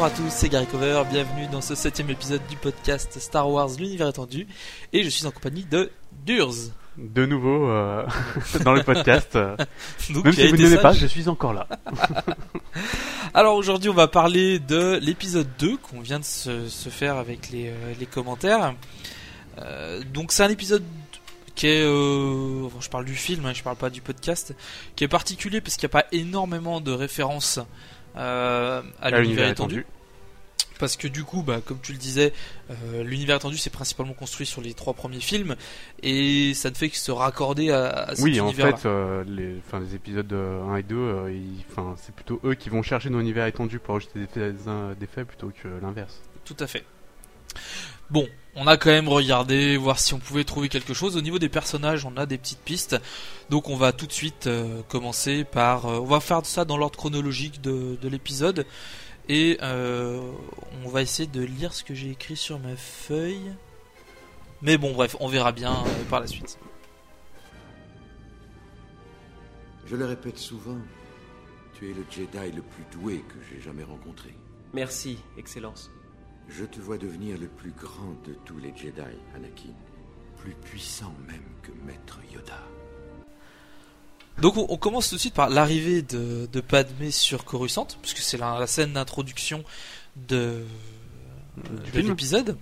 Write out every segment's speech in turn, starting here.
Bonjour à tous, c'est Gary Cover, bienvenue dans ce septième épisode du podcast Star Wars l'univers étendu et je suis en compagnie de Durz. De nouveau euh, dans le podcast. Donc, Même si vous été n'aimez pas, je suis encore là. Alors aujourd'hui on va parler de l'épisode 2 qu'on vient de se, se faire avec les, euh, les commentaires. Euh, donc c'est un épisode qui est... euh, je parle du film, hein, je parle pas du podcast, qui est particulier parce qu'il n'y a pas énormément de références euh, à, l'univers étendu. Parce que du coup, bah, comme tu le disais, euh, l'univers étendu c'est principalement construit sur les trois premiers films et ça ne fait que se raccorder à, à cet Oui, en fait, euh, les, enfin, les épisodes euh, 1 et 2, euh, ils- enfin, c'est plutôt eux qui vont chercher dans l'univers étendu pour ajouter des faits, des faits plutôt que l'inverse. Tout à fait. Bon, on a quand même regardé, voir si on pouvait trouver quelque chose. Au niveau des personnages, on a des petites pistes. Donc on va tout de suite euh, commencer par... euh, on va faire ça dans l'ordre chronologique de, de l'épisode. Et euh, on va essayer de lire ce que j'ai écrit sur ma feuille. Mais bon, bref, on verra bien euh, par la suite. Je le répète souvent, tu es le Jedi le plus doué que j'ai jamais rencontré. Merci, Excellence. Je te vois devenir le plus grand de tous les Jedi, Anakin. Plus puissant même que Maître Yoda. Donc on, on commence tout de suite par l'arrivée de, de Padmé sur Coruscant, puisque c'est la, la scène d'introduction de, film. l'épisode.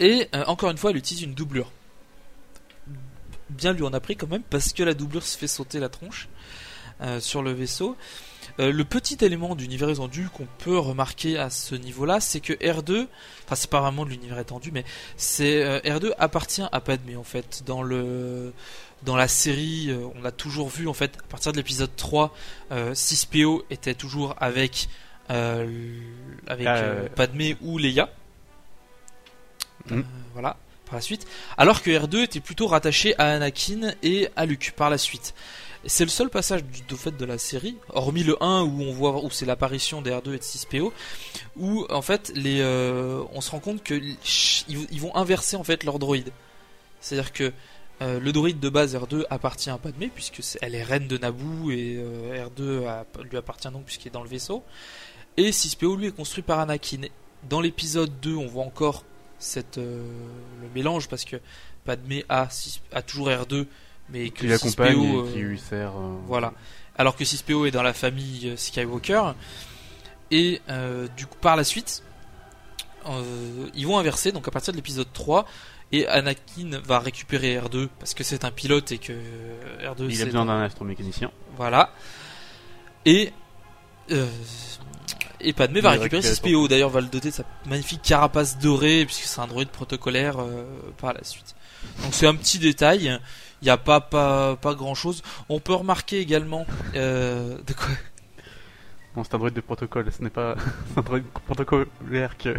Et euh, encore une fois, elle utilise une doublure. Bien lui en a pris quand même, parce que la doublure se fait sauter la tronche euh, sur le vaisseau. Euh, le petit élément d'univers étendu qu'on peut remarquer à ce niveau-là, c'est que R2, enfin c'est pas vraiment de l'univers étendu, mais c'est euh, R2 appartient à Padmé en fait. Dans le dans la série, euh, on a toujours vu en fait à partir de l'épisode 3, euh, 6PO était toujours avec avec. Padmé ou Leia. Mm. Euh, voilà, par la suite. Alors que R2 était plutôt rattaché à Anakin et à Luke par la suite. C'est le seul passage de fait de la série, hormis le 1 où on voit où c'est l'apparition des R2 et de 6PO, où en fait les, euh, on se rend compte que ils, vont inverser en fait leur droïde. C'est-à-dire que euh, le droïde de base R2 appartient à Padmé puisque c'est- elle est reine de Naboo et euh, R2 a- lui appartient donc puisqu'il est dans le vaisseau. Et 6PO lui est construit par Anakin. Dans l'épisode 2, on voit encore cette, le mélange parce que Padmé a, 6 a toujours R2 mais que Qui l'accompagne 6PO, et qui euh, lui sert. euh, voilà. Alors que 6PO est dans la famille euh, Skywalker. Et euh, du coup, par la suite, euh, ils vont inverser. Donc à partir de l'épisode 3, et Anakin va récupérer R2 parce que c'est un pilote et que euh, R2 Il a besoin un- d'un astromécanicien. Voilà. Et euh, et Padmé va récupérer 6PO. D'ailleurs, va le doter de sa magnifique carapace dorée puisque c'est un droïde protocolaire euh, par la suite. Donc c'est un petit détail. Il n'y a pas pas pas grand chose. On peut remarquer également euh, de quoi? Non, c'est un droïde de protocole, ce n'est pas un droïde protocolaire que.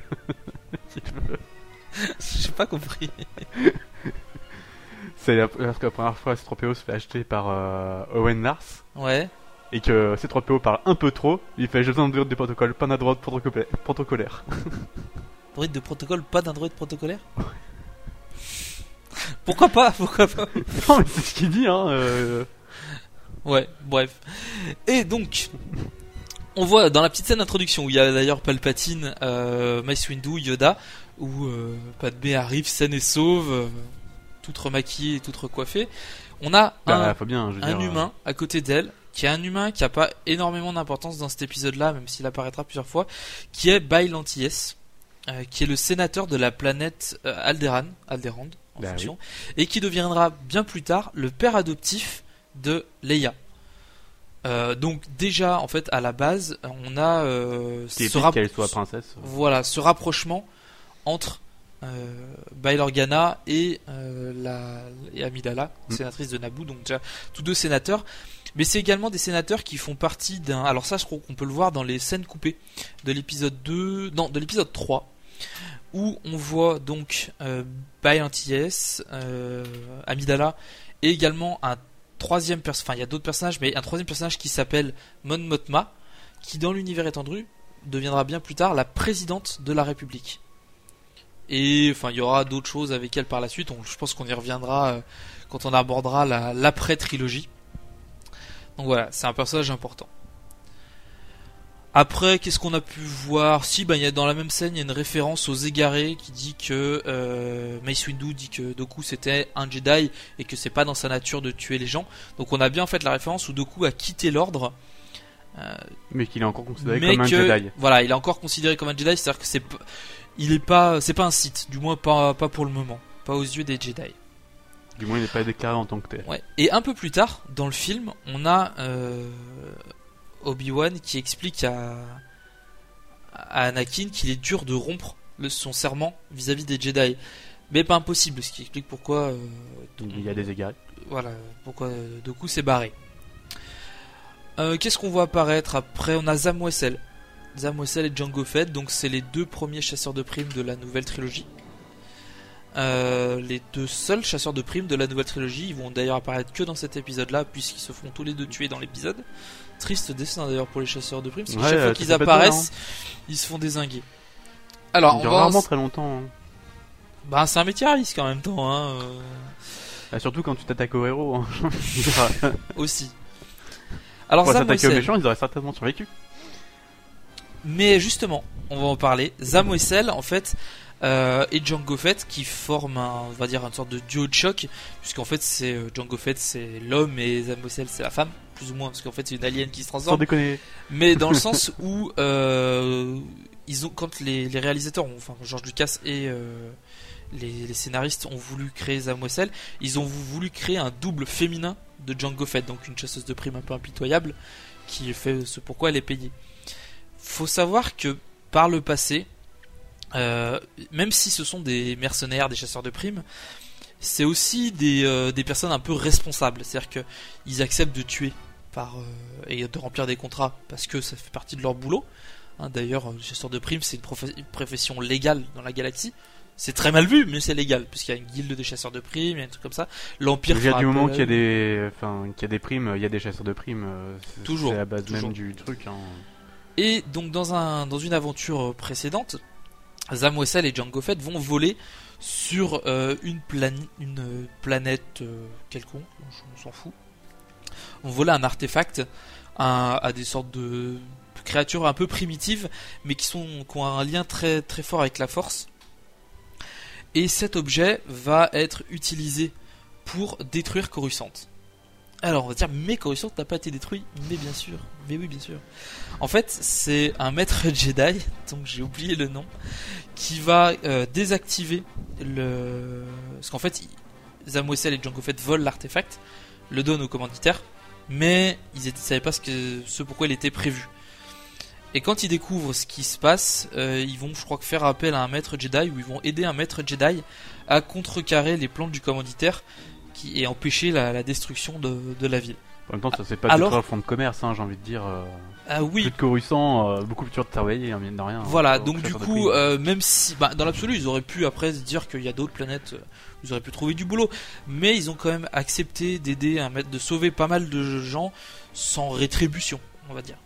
J'ai pas compris. c'est la, la première fois, C3PO se fait acheter par euh, Owen Lars. Ouais. Et que C3PO parle un peu trop, il fait j'ai besoin d'un droïde de protocole, pas d'un droïde protocolaire. protocolaire. Droïde de protocole, pas d'un droïde protocolaire? Pourquoi pas Pourquoi pas non, mais c'est ce qu'il dit, hein. euh, Ouais, bref. Et donc, on voit dans la petite scène d'introduction où il y a d'ailleurs Palpatine, euh, Mace Windu, Yoda, où euh, Padmé arrive saine et sauve, euh, toute remaquillée et toute recoiffée. On a Bah, un, bien, dire, euh, humain à côté d'elle, qui est un humain qui a pas énormément d'importance dans cet épisode-là, même s'il apparaîtra plusieurs fois, qui est Bail Antilles, euh, qui est le sénateur de la planète Alderan, Alderaan en Bah fonction, et qui deviendra bien plus tard le père adoptif de Leia. Euh, donc déjà, en fait, à la base, on a euh, ce, soit princesse. voilà, ce rapprochement entre euh, Bail Organa et, euh, la, et Amidala, Mm. sénatrice de Naboo, donc déjà tous deux sénateurs. Mais c'est également des sénateurs qui font partie d'un. Alors ça, je crois qu'on peut le voir dans les scènes coupées de l'épisode 2, non, de l'épisode 3, où on voit donc euh, Bail Antilles, euh, Amidala, et également un troisième personnage. Enfin, il y a d'autres personnages, mais un troisième personnage qui s'appelle Mon Mothma, qui dans l'univers étendu deviendra bien plus tard la présidente de la République. Et enfin, il y aura d'autres choses avec elle par la suite. Je pense qu'on y reviendra euh, quand on abordera la- l'après-trilogie. Donc voilà, c'est un personnage important. Après, qu'est-ce qu'on a pu voir? Si, il y a dans la même scène, il y a une référence aux égarés qui dit que euh, Mace Windu dit que Doku c'était un Jedi et que c'est pas dans sa nature de tuer les gens. Donc on a bien fait la référence où Doku a quitté l'ordre, Mais qu'il est encore considéré mais comme un Jedi. voilà, il est encore considéré comme un Jedi, c'est-à-dire que c'est il est pas c'est pas un Sith, du moins pas pas pour le moment, pas aux yeux des Jedi. Du moins, il n'est pas déclaré en tant que tel. Ouais. Et un peu plus tard, dans le film, on a euh, Obi-Wan qui explique à, à Anakin qu'il est dur de rompre le- son serment vis-à-vis des Jedi. Mais pas impossible, ce qui explique pourquoi, euh, Il y a des égarés. voilà, pourquoi euh, Doku s'est barré. Euh, Qu'est-ce qu'on voit apparaître après? On a Zam Wessel. Zam Wessel et Django Fett, donc c'est les deux premiers chasseurs de primes de la nouvelle trilogie. Euh, les deux seuls chasseurs de primes de la nouvelle trilogie, ils vont d'ailleurs apparaître que dans cet épisode-là, puisqu'ils se feront tous les deux tuer dans l'épisode. Triste dessin d'ailleurs pour les chasseurs de primes, parce que Ouais, chaque euh, fois ça qu'ils apparaissent, ils se font désinguer. Alors, Il on dure va en- rarement très longtemps. hein. bah, c'est un métier à risque en même temps, hein, euh, Ah, surtout quand tu t'attaques aux héros. Hein. aussi. Alors, Pour s'attaquer aux méchants, ils auraient certainement survécu. Mais justement, on va en parler. Zam Wessel, en fait, euh, et Django Fett qui forment, un, on va dire, une sorte de duo de choc, puisqu'en fait, c'est euh, Django Fett, c'est l'homme et Zam Wessel, c'est la femme, plus ou moins, parce qu'en fait, c'est une alien qui se Sans transforme. déconner. Mais dans le sens où euh, ils ont, quand les, les réalisateurs, ont, enfin George Lucas et euh, les, les scénaristes ont voulu créer Zam Wessel, ils ont voulu créer un double féminin de Django Fett, donc une chasseuse de primes un peu impitoyable, qui fait ce pourquoi elle est payée. Faut savoir que par le passé, euh, même si ce sont des mercenaires, des chasseurs de primes, c'est aussi des, euh, des personnes un peu responsables. C'est-à-dire que ils acceptent de tuer par, euh, et de remplir des contrats parce que ça fait partie de leur boulot. Hein, D'ailleurs, euh, chasseur de primes, c'est une, profe- une profession légale dans la galaxie. C'est très mal vu, mais c'est légal, puisqu'il y a une guilde des chasseurs de primes, il y a un truc comme ça. L'Empire fera du moment qu'il y a des, enfin, qu'il y a des primes, il y a des chasseurs de primes. euh, Toujours, C'est la base toujours. même du truc. Hein. Et donc dans, un, dans une aventure précédente, Zam Wessel et Django Fett vont voler sur euh, une, plani- une euh, planète euh, quelconque, on s'en fout. On volait un artefact à, des sortes de créatures un peu primitives, mais qui, sont, qui ont un lien très, fort avec la force. Et cet objet va être utilisé pour détruire Coruscant. Alors on va dire, mais Coruscant n'a pas été détruit, mais bien sûr, mais oui bien sûr. En fait, c'est un maître Jedi, donc j'ai oublié le nom, qui va euh, désactiver le. Parce qu'en fait, il- Zam Wessel et Django Fett volent l'artefact, le donnent au commanditaire, mais ils ne savaient pas ce, que, ce pourquoi il était prévu. Et quand ils découvrent ce qui se passe, euh, ils vont, je crois, faire appel à un maître Jedi, ou ils vont aider un maître Jedi à contrecarrer les plans du commanditaire qui, et empêcher la, destruction de, de la ville. En même temps, ça c'est pas Alors- détruire le fond de commerce, hein, j'ai envie de dire. euh, Ah oui, Plus de Coruscant, euh, beaucoup plus dur de travailler, hein, mine de rien. hein, Voilà, donc du coup, euh, même si, bah, dans l'absolu, ils auraient pu après se dire qu'il y a d'autres planètes, ils auraient pu trouver du boulot, mais ils ont quand même accepté d'aider un maître, de sauver pas mal de gens sans rétribution, on va dire.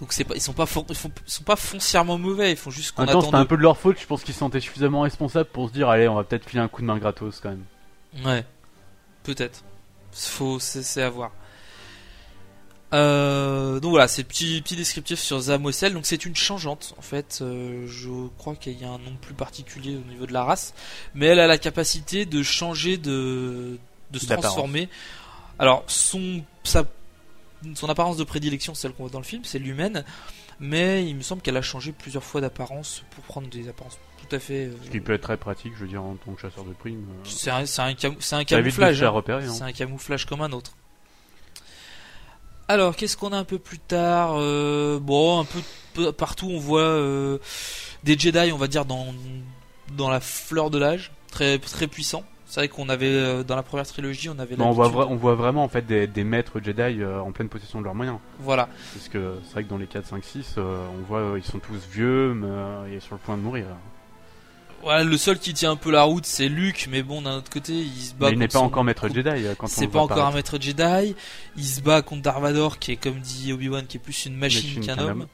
Donc c'est pas, ils sont pas, for- ils font- sont pas foncièrement mauvais, ils font juste qu'on attend c'était un peu de leur faute, je pense qu'ils se sentaient suffisamment responsables pour se dire, allez, on va peut-être filer un coup de main gratos quand même. Ouais, peut-être. Faut, c'est à voir. Euh, donc voilà, c'est le petit, petit descriptif sur Zam Wessel. Donc c'est une changeante en fait. Euh, je crois qu'il y a un nom plus particulier au niveau de la race, mais elle a la capacité de changer de, de se transformer. Alors son, sa, son apparence de prédilection, celle qu'on voit dans le film, c'est l'humaine, mais il me semble qu'elle a changé plusieurs fois d'apparence pour prendre des apparences tout à fait. euh, Ce qui peut être très pratique, je veux dire, en tant que chasseur de primes. euh, c'est un, c'est un, cam- un camouflage. hein. repérer. hein. C'est un camouflage comme un autre. Alors, qu'est-ce qu'on a un peu plus tard Euh, Bon, un peu, peu partout, on voit euh, des Jedi, on va dire, dans, dans la fleur de l'âge, très, très puissants. C'est vrai qu'on avait, euh, dans la première trilogie, on avait on, voit vra- on voit vraiment en fait des, des maîtres Jedi en pleine possession de leurs moyens. Voilà, Parce que c'est vrai que dans les 4, 5, 6, euh, on voit ils sont tous vieux, mais et sur le point de mourir. Voilà, le seul qui tient un peu la route, c'est Luke, mais bon, d'un autre côté, il se bat Mais il n'est contre pas son- encore maître Jedi euh, quand on C'est pas encore un maître Jedi. Il se bat contre Darth Vader, qui est comme dit Obi-Wan, qui est plus une machine, Machine qu'un homme. homme.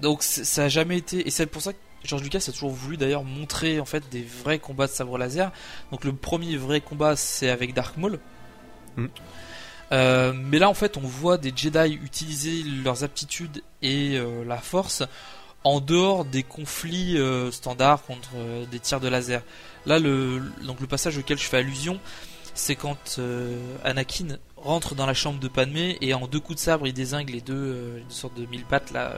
Donc ça a jamais été, et c'est pour ça que George Lucas a toujours voulu d'ailleurs montrer en fait des vrais combats de sabre laser. Donc le premier vrai combat c'est avec Dark Maul. Mm. Euh, mais là, en fait, on voit des Jedi utiliser leurs aptitudes et euh, la Force en dehors des conflits euh, standards contre euh, des tirs de laser. Là, le, donc le passage auquel je fais allusion, c'est quand euh, Anakin rentre dans la chambre de Padmé et en deux coups de sabre, il désingue les deux, deux sortes de mille pattes là,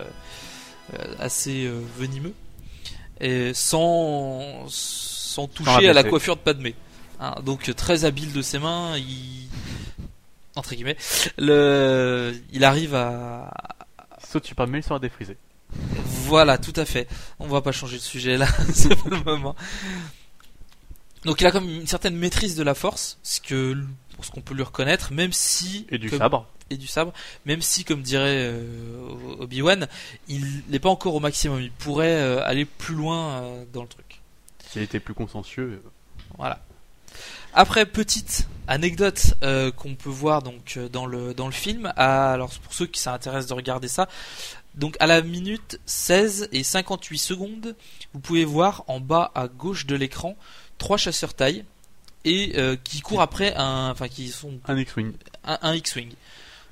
assez venimeux, et sans, sans toucher à la coiffure de Padmé. Hein, donc très habile de ses mains, il entre guillemets, le, il arrive à, Saute sur Padmé, il sera défrisé. Voilà, tout à fait. On va pas changer de sujet là, c'est pas le moment. Donc il a comme une certaine maîtrise de la force, ce que ce qu'on peut lui reconnaître, même si Et du comme- sabre. et du sabre, même si comme dirait euh, Obi Wan, il n'est pas encore au maximum. Il pourrait euh, aller plus loin euh, dans le truc. S'il était plus consciencieux. Voilà. Après petite anecdote euh, qu'on peut voir donc dans le dans le film. à- alors pour ceux qui s'intéressent de regarder ça, donc à la minute 16 et 58 secondes, vous pouvez voir en bas à gauche de l'écran trois chasseurs taille et euh, qui courent après un enfin qui sont Un X-Wing. un, un X-wing.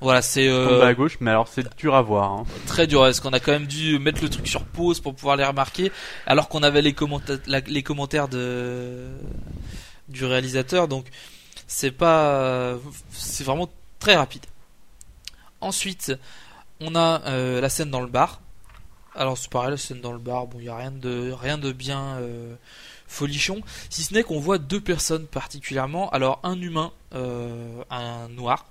Voilà, c'est euh, à gauche, mais alors c'est dur à voir. Hein. très dur parce qu'on a quand même dû mettre le truc sur pause pour pouvoir les remarquer alors qu'on avait les, commenta- la- les commentaires de du réalisateur donc c'est pas c'est vraiment très rapide ensuite on a euh, la scène dans le bar. Alors c'est pareil la scène dans le bar bon il y a rien de rien de bien euh, folichon. Si ce n'est qu'on voit deux personnes particulièrement. Alors un humain euh, un noir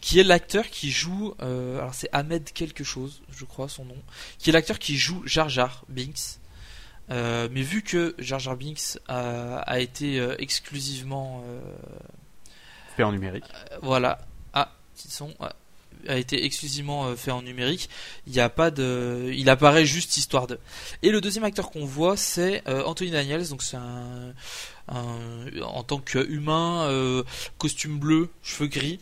qui est l'acteur qui joue alors c'est Ahmed quelque chose je crois son nom qui est l'acteur qui joue Jar Jar Binks. Mais vu que Jar Jar Binks a, a été exclusivement Fait en numérique. voilà. Ah petit son ouais, a été exclusivement euh, fait en numérique il n'y a pas de il apparaît juste histoire de. Et le deuxième acteur qu'on voit c'est euh, Anthony Daniels. Donc c'est un, un- en tant qu'humain euh, costume bleu cheveux gris.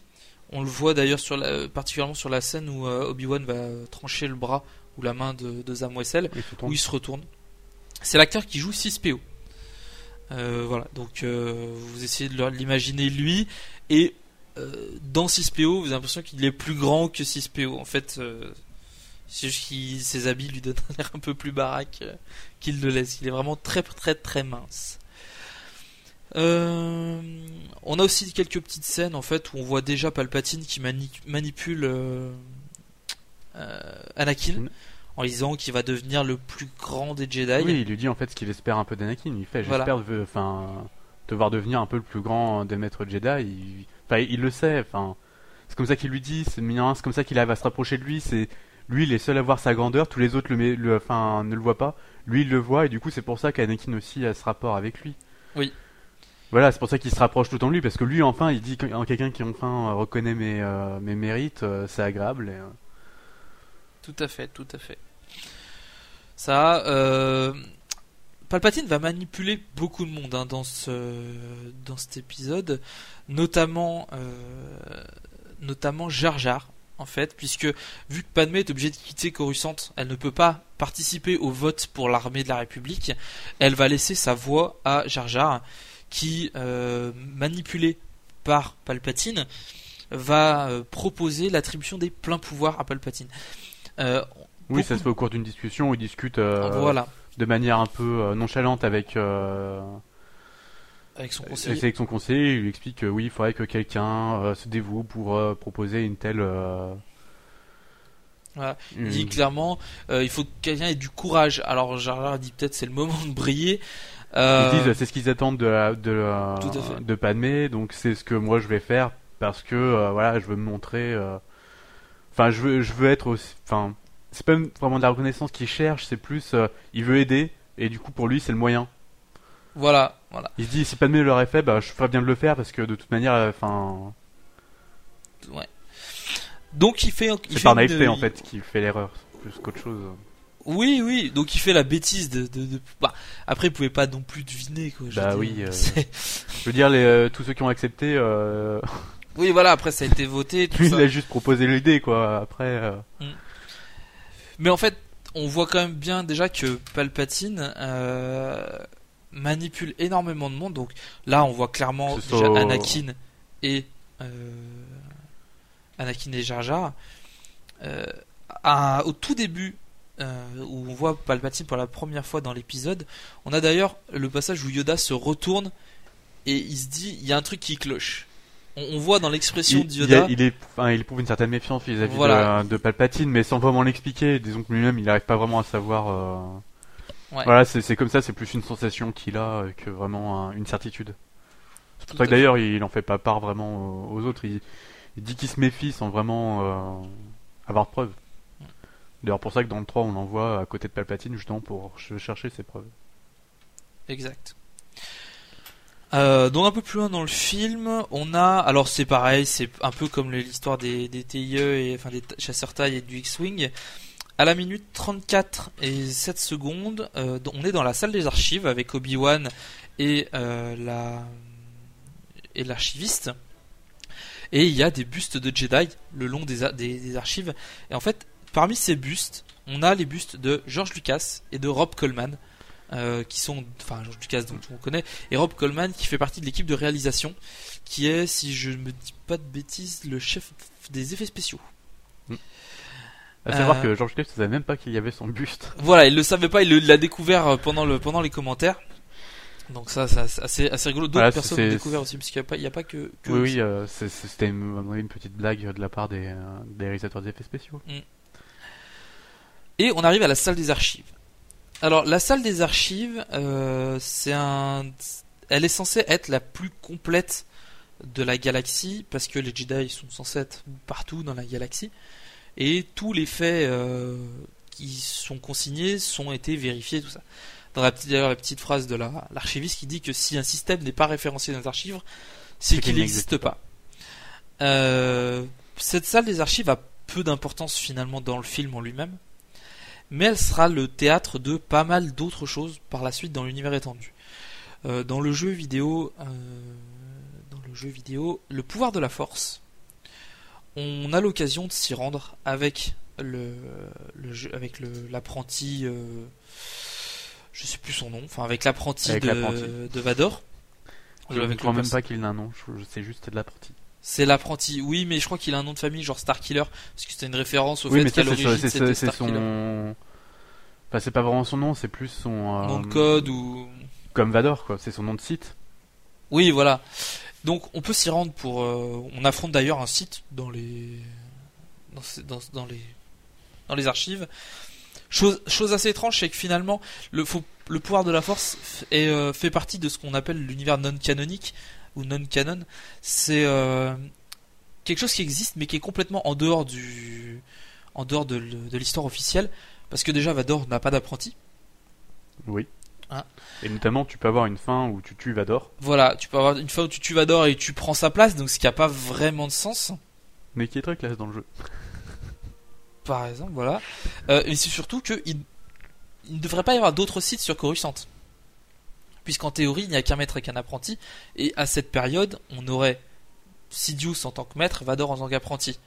On le voit d'ailleurs sur la, particulièrement sur la scène où euh, Obi-Wan va euh, trancher le bras ou la main de, de Zam Wessel Il où il se retourne. C'est l'acteur qui joue 6PO. Euh, voilà, donc euh, vous essayez de l'imaginer lui, et euh, dans 6PO, vous avez l'impression qu'il est plus grand que 6PO. En fait, euh, c'est juste que ses habits lui donnent un air un peu plus baraque euh, qu'il le laisse. Il est vraiment très très très mince. Euh, on a aussi quelques petites scènes en fait où on voit déjà Palpatine qui mani- manipule euh, euh, Anakin Anakin. en disant qu'il va devenir le plus grand des Jedi. Oui, il lui dit en fait ce qu'il espère un peu d'Anakin. Il fait Voilà. J'espère de- enfin, te voir devenir un peu le plus grand des maîtres Jedi. Il, enfin, il le sait. Enfin, c'est comme ça qu'il lui dit. C'est mignon, c'est comme ça qu'il arrive à se rapprocher de lui. C'est lui, il est seul à voir sa grandeur. Tous les autres le, met- le, enfin, ne le voient pas. Lui, il le voit et du coup, c'est pour ça qu'Anakin aussi a ce rapport avec lui. Oui. Voilà, c'est pour ça qu'il se rapproche tout le temps de lui parce que lui, enfin, il dit qu'en quelqu'un qui enfin reconnaît mes, euh, mes mérites, euh, c'est agréable. et, euh, Tout à fait, tout à fait. Ça, euh, Palpatine va manipuler beaucoup de monde hein, dans ce dans cet épisode, notamment euh, notamment Jar Jar en fait, puisque vu que Padmé est obligée de quitter Coruscant, elle ne peut pas participer au vote pour l'armée de la République. Elle va laisser sa voix à Jar Jar, qui euh, manipulé par Palpatine va euh, proposer l'attribution des pleins pouvoirs à Palpatine. Oui, ça se fait au cours d'une discussion où ils discutent voilà, de manière un peu euh, nonchalante avec, euh, avec son conseiller. avec son conseiller. Il lui explique que oui, il faudrait que quelqu'un euh, se dévoue pour euh, proposer une telle. euh, Voilà. une- Il dit clairement, euh, il faut que quelqu'un ait du courage. Alors Jar dit peut-être c'est le moment de briller. Euh, Ils disent c'est ce qu'ils attendent de, la- de, la- de Padmé, donc c'est ce que moi je vais faire parce que euh, voilà, je veux me montrer. euh, Enfin, je veux, je veux être aussi. Enfin, c'est pas vraiment de la reconnaissance qu'il cherche, c'est plus euh, il veut aider et du coup pour lui c'est le moyen. voilà, voilà. Il se dit si Padmé l'aurait fait, bah je ferais bien de le faire parce que de toute manière, euh, enfin, Donc il fait, c'est par naïveté en fait qu'il fait l'erreur plus qu'autre chose. Oui, oui. Donc il fait la bêtise de. de, de- Bah, après, il pouvait pas non plus deviner quoi. je Bah oui, euh, Je veux dire, les, tous ceux qui ont accepté, Oui, voilà. Après, ça a été voté. Tout lui ça. il a juste proposé l'idée quoi. Après, euh, Mais en fait, on voit quand même bien déjà que Palpatine euh, manipule énormément de monde. Donc là, on voit clairement déjà Anakin et euh, Anakin et Jar Jar, euh, à- au tout début où on voit Palpatine pour la première fois dans l'épisode, on a d'ailleurs le passage où Yoda se retourne et il se dit il y a un truc qui cloche. On, on voit dans l'expression Il, de il, Yoda. a- il est, enfin, il éprouve une certaine méfiance vis-à-vis Voilà. de, de Palpatine, mais sans vraiment l'expliquer. Disons que lui-même, il n'arrive pas vraiment à savoir. euh, Ouais. Voilà, c'est comme ça, c'est plus une sensation qu'il a euh, que vraiment un- une certitude. C'est Tout pour ça que d'ailleurs, il en fait pas part vraiment aux, autres. Il, il dit qu'il se méfie sans vraiment euh, avoir de preuves. D'ailleurs, pour ça que dans le 3, on l'envoie à côté de Palpatine justement pour ch- chercher ses preuves. Exact. Euh, donc un peu plus loin dans le film, on a, alors c'est pareil, c'est un peu comme l'histoire des, des TIE et enfin des chasseurs taille et du X-wing. À la minute 34 et 7 secondes, euh, on est dans la salle des archives avec Obi-Wan et euh, la et l'archiviste. Et il y a des bustes de Jedi le long des, des, des archives. Et en fait, parmi ces bustes, on a les bustes de George Lucas et de Rob Coleman euh, qui sont, enfin George Lucas dont on connaît, et Rob Coleman qui fait partie de l'équipe de réalisation, qui est, si je ne me dis pas de bêtises, le chef des effets spéciaux. À savoir Euh, que George Lucas ne savait même pas qu'il y avait son buste. Voilà, il le savait pas, il l'a découvert euh, pendant le pendant les commentaires. Donc ça, ça c'est assez, assez rigolo. D'autres Voilà, personnes l'ont découvert aussi, parce qu'il n'y a a pas que. que Oui, oui, euh, c'était une, une petite blague de la part des, des réalisateurs des effets spéciaux. Et on arrive à la salle des archives. Alors la salle des archives, euh, c'est un, elle est censée être la plus complète de la galaxie parce que les Jedi sont censés être partout dans la galaxie et tous les faits euh, qui sont consignés sont été vérifiés tout ça. Dans la petite, d'ailleurs la petite phrase de la l'archiviste qui dit que si un système n'est pas référencé dans les archives, c'est qu'il n'existe pas. Euh, cette salle des archives a peu d'importance finalement dans le film en lui-même mais elle sera le théâtre de pas mal d'autres choses par la suite dans l'univers étendu. Euh, dans le jeu vidéo, euh, dans le jeu vidéo, le pouvoir de la force, on a l'occasion de s'y rendre avec le, le jeu, avec le l'apprenti, euh, je sais plus son nom, enfin avec l'apprenti Avec de, l'apprenti. de Vador. Je ne crois même pas qu'il ait un nom, je, je sais juste que c'est de la partie. C'est l'apprenti, oui, mais je crois qu'il a un nom de famille, genre Starkiller, parce que c'était une référence au Oui, fait qu'à l'origine c'était Starkiller. son. Enfin, c'est pas vraiment son nom, c'est plus son. euh, Nom de code ou Comme Vador, quoi. C'est son nom de site. Oui, voilà. Donc on peut s'y rendre pour. euh, on affronte d'ailleurs un site dans les dans, dans, dans les dans les archives. Chose, chose assez étrange, c'est que finalement le, faut- le pouvoir de la force est, euh, fait partie de ce qu'on appelle l'univers non canonique ou non canon. C'est euh, quelque chose qui existe mais qui est complètement en dehors du en dehors de, l'histoire officielle parce que déjà Vador n'a pas d'apprenti. Oui. Ah. Et notamment, tu peux avoir une fin où tu tues Vador, Voilà, tu peux avoir une fois où tu tues Vador et tu prends sa place, donc ce qui a pas vraiment de sens. mais qui est très classe dans le jeu. par exemple, voilà. Euh, mais c'est surtout que il, il ne devrait pas y avoir d'autres sites sur Coruscant. Puisqu'en théorie, il n'y a qu'un maître et qu'un apprenti. Et à cette période, on aurait Sidious en tant que maître, Vador en tant qu'apprenti.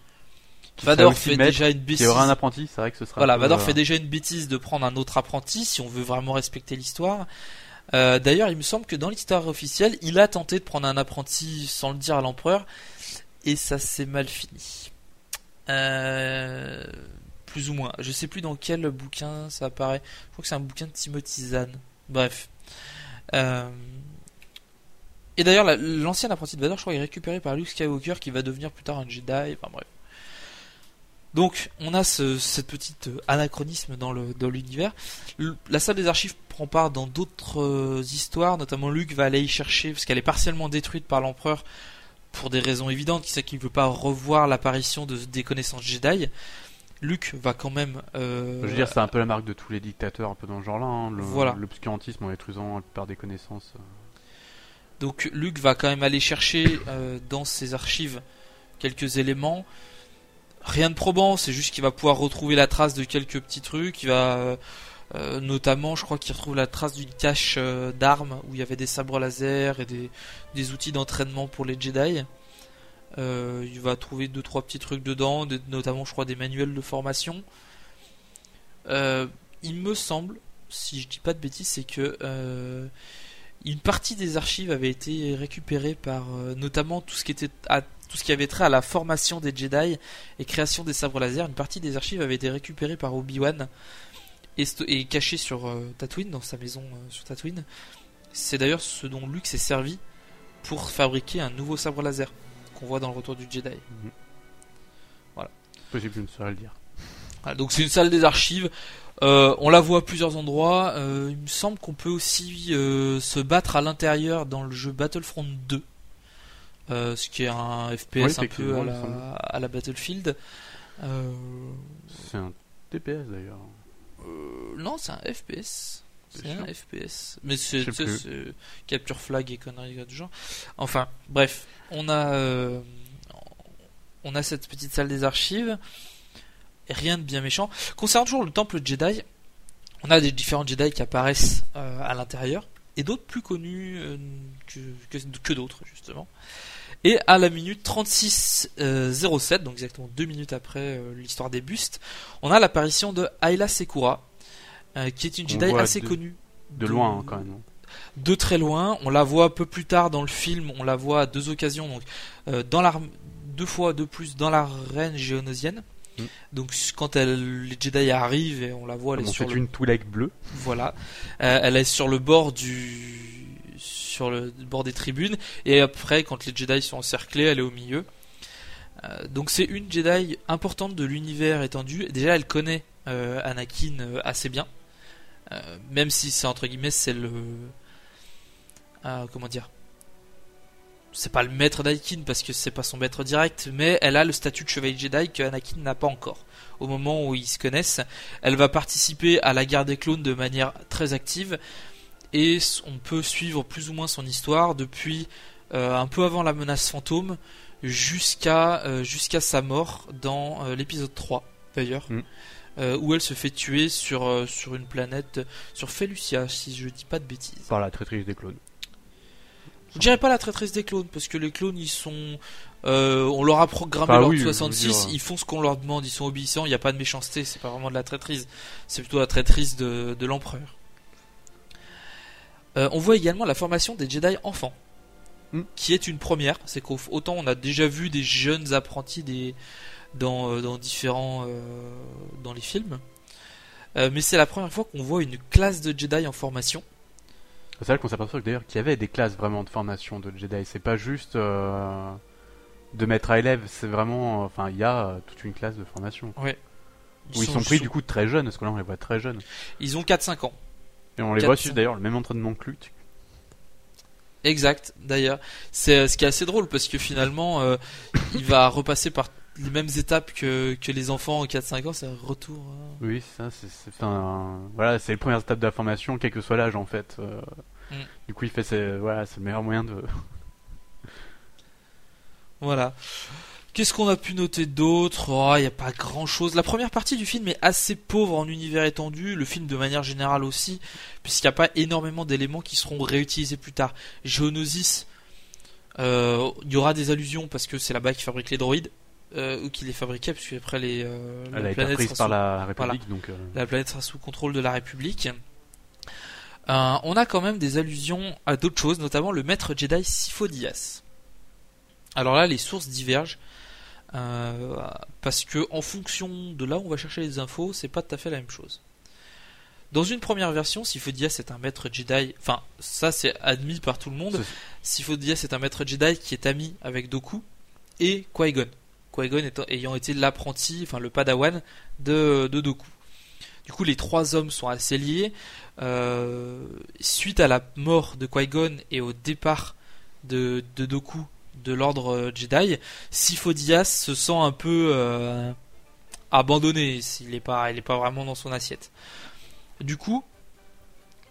Vador fait maître, déjà une bêtise. aura un apprenti, c'est vrai que ce sera. Voilà, Vador euh, fait déjà une bêtise de prendre un autre apprenti si on veut vraiment respecter l'histoire. Euh, D'ailleurs, il me semble que dans l'histoire officielle, il a tenté de prendre un apprenti sans le dire à l'empereur, et ça s'est mal fini. Euh, plus ou moins. Je sais plus dans quel bouquin ça apparaît. Je crois que c'est un bouquin de Timothy Zahn. Bref. Euh, Et d'ailleurs, la- l'ancien apprenti de Vador, je crois, est récupéré par Luke Skywalker, qui va devenir plus tard un Jedi. Enfin bref. Donc, on a ce, cette petite euh, anachronisme dans l'univers. La salle des archives prend part dans d'autres euh, histoires, notamment Luke va aller y chercher parce qu'elle est partiellement détruite par l'empereur pour des raisons évidentes, qui sait qu'il veut pas revoir l'apparition de des connaissances Jedi. Luke va quand même. euh, Je veux dire, c'est un peu la marque de tous les dictateurs, un peu dans ce genre-là. hein, Voilà. L'obscurantisme en détruisant la plupart des connaissances. euh. Donc Luke va quand même aller chercher euh, dans ses archives quelques éléments. Rien de probant, c'est juste qu'il va pouvoir retrouver la trace de quelques petits trucs. Il va euh, notamment, je crois qu'il retrouve la trace d'une cache d'armes où il y avait des sabres laser et des, des outils d'entraînement pour les Jedi. Euh, il va trouver deux trois petits trucs dedans, notamment je crois des manuels de formation. Euh, il me semble, si je dis pas de bêtises, c'est que euh, Une partie des archives avait été récupérée par notamment tout ce qui était tout ce qui avait trait à la formation des Jedi et création des sabres laser. Une partie des archives avait été récupérée par Obi-Wan et, sto- et cachée sur Tatooine, dans sa maison sur Tatooine. C'est d'ailleurs ce dont Luke s'est servi pour fabriquer un nouveau sabre laser qu'on voit dans le Retour du Jedi. Possible, je ne saurais le dire. Voilà, donc c'est une salle des archives. Euh, on la voit à plusieurs endroits. Euh, il me semble qu'on peut aussi euh, se battre à l'intérieur dans le jeu Battlefront 2. Euh, ce qui est un FPS Oui, un peu à la, à la Battlefield. C'est un TPS d'ailleurs. non, c'est un FPS. C'est un FPS. Mais c'est c'est capture flag et conneries du genre. Enfin, bref, on a euh, on a cette petite salle des archives. Rien de bien méchant. Concernant toujours le temple Jedi, on a des différents Jedi qui apparaissent euh, à l'intérieur et d'autres plus connus euh, que, que, que d'autres justement. Et à la minute 36.07, donc exactement deux minutes après euh, l'histoire des bustes, on a l'apparition de Ayla Sekura, euh, qui est une Jedi assez de- connue. De loin hein, quand même. De très loin. On la voit un peu plus tard dans le film. On la voit à deux occasions. Donc, euh, dans l'arme, deux fois de plus dans l'arène géonosienne. Mm. Donc, quand elle, les Jedi arrivent et on la voit, elle On est sur fait le une Twi'lek bleue. voilà. Euh, elle est sur le bord du sur le bord des tribunes et après quand les Jedi sont encerclés, elle est au milieu. Euh, donc c'est une Jedi importante de l'univers étendu. Déjà elle connaît euh, Anakin euh, assez bien. Euh, même si c'est entre guillemets c'est le euh, comment dire c'est pas le maître d'Anakin parce que c'est pas son maître direct, mais elle a le statut de chevalier Jedi que Anakin n'a pas encore. Au moment où ils se connaissent, elle va participer à la guerre des clones de manière très active et on peut suivre plus ou moins son histoire depuis euh, un peu avant la menace fantôme jusqu'à jusqu'à sa mort dans l'épisode 3 d'ailleurs Mm. Euh, où elle se fait tuer sur euh, sur une planète sur Felucia si je dis pas de bêtises. Par la traîtrise des clones. Je dirais pas la traîtresse des clones parce que les clones ils sont euh, on leur a programmé Enfin, oui, veux 66, dire- ils font ce qu'on leur demande, ils sont obéissants, il n'y a pas de méchanceté, c'est pas vraiment de la traîtrise, c'est plutôt la traîtrise de, de l'empereur. Euh, on voit également la formation des Jedi enfants, Hmm. qui est une première. C'est qu'autant on a déjà vu des jeunes apprentis des, dans, euh, dans différents euh, dans les films, Euh, mais c'est la première fois qu'on voit une classe de Jedi en formation. C'est là qu'on s'aperçoit d'ailleurs qu'il y avait des classes vraiment de formation de Jedi. C'est pas juste euh, de maître à élève, c'est vraiment. Enfin, il y a toute une classe de formation. Ouais. Où ils sont pris du coup très jeunes, parce que là on les voit très jeunes. Ils ont 4-5 ans. Et on les voit suivre d'ailleurs le même entraînement que Luke. Exact, d'ailleurs. C'est ce qui est assez drôle parce que finalement, euh, il va repasser par les mêmes étapes que, que les enfants en 4-5 ans, c'est un retour. hein. Oui, ça, c'est enfin, voilà, c'est les premières étapes de la formation, quel que soit l'âge en fait. euh, Mm. Du coup, il fait, ses- voilà, c'est le meilleur moyen de. Voilà. Qu'est-ce qu'on a pu noter d'autre? Oh, Il n'y a pas grand-chose. La première partie du film est assez pauvre en univers étendu, le film de manière générale aussi, puisqu'il n'y a pas énormément d'éléments qui seront réutilisés plus tard. Geonosis, euh, il y aura des allusions parce que c'est là-bas qu'ils fabriquent les droïdes, euh, ou qu'ils les fabriquaient, puisque après les, euh, la Elle a été planète prise sera par sous- la République, donc. euh, la planète sera sous contrôle de la République. Euh, on a quand même des allusions à d'autres choses, notamment le maître Jedi Sifo-Dyas. Alors là, les sources divergent. euh, parce que en fonction de là où on va chercher les infos, c'est pas tout à fait la même chose. Dans une première version, Sifo-Dyas est un maître Jedi. Enfin, ça c'est admis par tout le monde. Sifo-Dyas est un maître Jedi qui est ami avec Doku et Qui-Gon. Qui-Gon ayant été l'apprenti, enfin le Padawan de, de Doku. Du coup, les trois hommes sont assez liés. Euh, suite à la mort de Qui-Gon et au départ de, de Doku de l'ordre euh, Jedi, Sifo-Dyas se sent un peu euh, abandonné. Il n'est pas, pas vraiment dans son assiette. Du coup,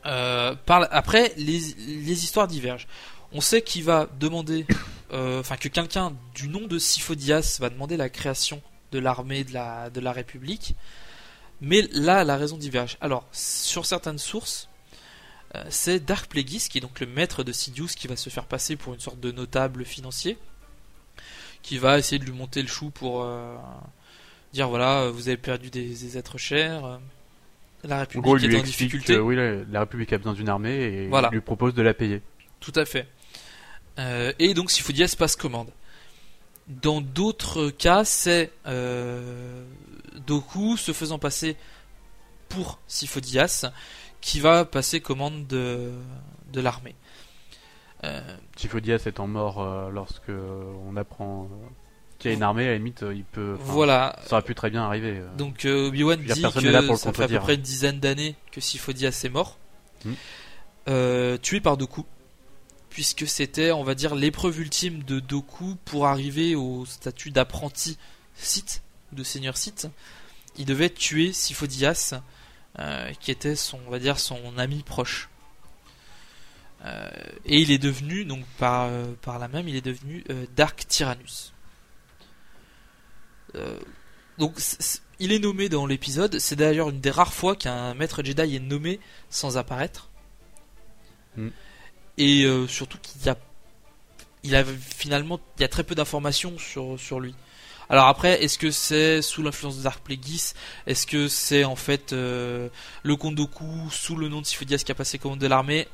après, les, les histoires divergent. On sait qu'il va demander, enfin que quelqu'un du nom de Sifo-Dyas va demander la création de l'armée de la, de la République. Mais là, la raison diverge. Alors, sur certaines sources, euh, c'est Dark Plagueis, qui est donc le maître de Sidious, qui va se faire passer pour une sorte de notable financier, qui va essayer de lui monter le chou pour euh, dire voilà, vous avez perdu des, des êtres chers. euh. la En République gros, est en explique difficulté. oui, la, la République a besoin d'une armée et Voilà. il lui propose de la payer. Tout à fait. Euh, et donc Sifo-Dyas passe commande. Dans d'autres cas, c'est euh, Doku se faisant passer pour Sifo-Dyas qui va passer commande de, de l'armée. Euh, Tifodias étant mort euh, lorsque on apprend qu'il y a une armée, à la limite, euh, il peut. voilà. Ça aurait pu très bien arriver. euh. Donc Obi-Wan dit là pour que le ça fait à peu près une dizaine d'années que Sifo-Dyas est mort. Hmm. Tué par Doku. Puisque c'était, on va dire, l'épreuve ultime de Doku pour arriver au statut d'apprenti Sith, de seigneur Sith. Il devait tuer Sifo-Dyas, euh, qui était son, on va dire, son ami proche. Euh, et il est devenu, donc par, euh, par là même, il est devenu euh, Dark Tyrannus. Donc il est nommé dans l'épisode. C'est d'ailleurs une des rares fois qu'un maître Jedi est nommé sans apparaître. Mm. Et euh, surtout qu'il y a, il a finalement, il y a très peu d'informations sur sur lui. Alors après, est-ce que c'est sous l'influence de Dark Plagueis? Est-ce que c'est en fait euh, le Kondoku sous le nom de Sifo-Dyas qui a passé commande de l'armée?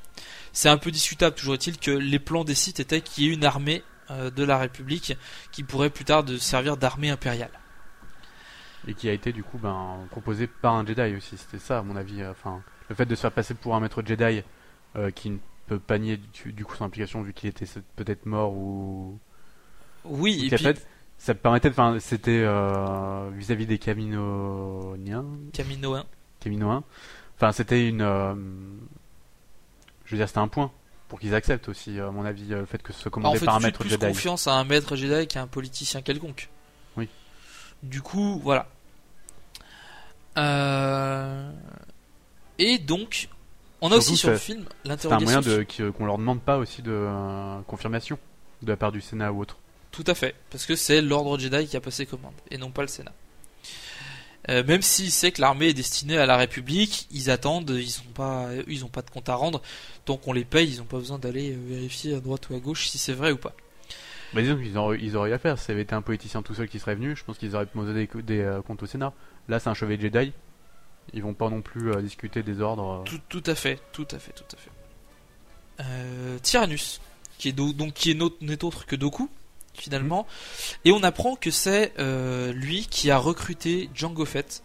C'est un peu discutable. Toujours est-il que les plans des sites étaient qu'il y ait une armée euh, de la République qui pourrait plus tard de servir d'armée impériale. Et qui a été du coup ben, proposé par un Jedi aussi. C'était ça, à mon avis. euh, Enfin, le fait de se faire passer pour un maître Jedi qui peut pas nier du, du coup son implication vu qu'il était peut-être mort ou. Oui, et qui a puis fait, ça permettait. Enfin, c'était euh, vis-à-vis des Caminoniens. Camino 1. Caminoins. Enfin, c'était une. euh, je veux dire, c'était un point pour qu'ils acceptent aussi, à mon avis, euh, le fait que ce soit en commandé fait, par un maître plus Jedi. confiance à un maître Jedi qu'à un politicien quelconque. Oui. Du coup, voilà. Euh, Et donc, on a Surtout, aussi sur le film C'est un l'interrogation. moyen de qui- qu'on leur demande pas aussi de euh, confirmation de la part du Sénat ou autre. Tout à fait, parce que c'est l'ordre Jedi qui a passé commande, et non pas le Sénat. Euh, même s'il sait que l'armée est destinée à la République, ils attendent, ils ont pas, ils ont pas de compte à rendre. Tant qu'on les paye, ils ont pas besoin d'aller euh, vérifier à droite ou à gauche si c'est vrai ou pas. Mais disons qu'ils auraient, ils auraient eu à faire. Si ça avait été un politicien tout seul qui serait venu, je pense qu'ils auraient posé des, des euh, comptes au Sénat. Là, c'est un chevalier Jedi. Ils vont pas non plus euh, discuter des ordres. euh. Tout, tout à fait, tout à fait, tout à fait. Euh, Tyrannus, qui est do- donc qui est n'est autre que Doku finalement, et on apprend que c'est euh, lui qui a recruté Jango Fett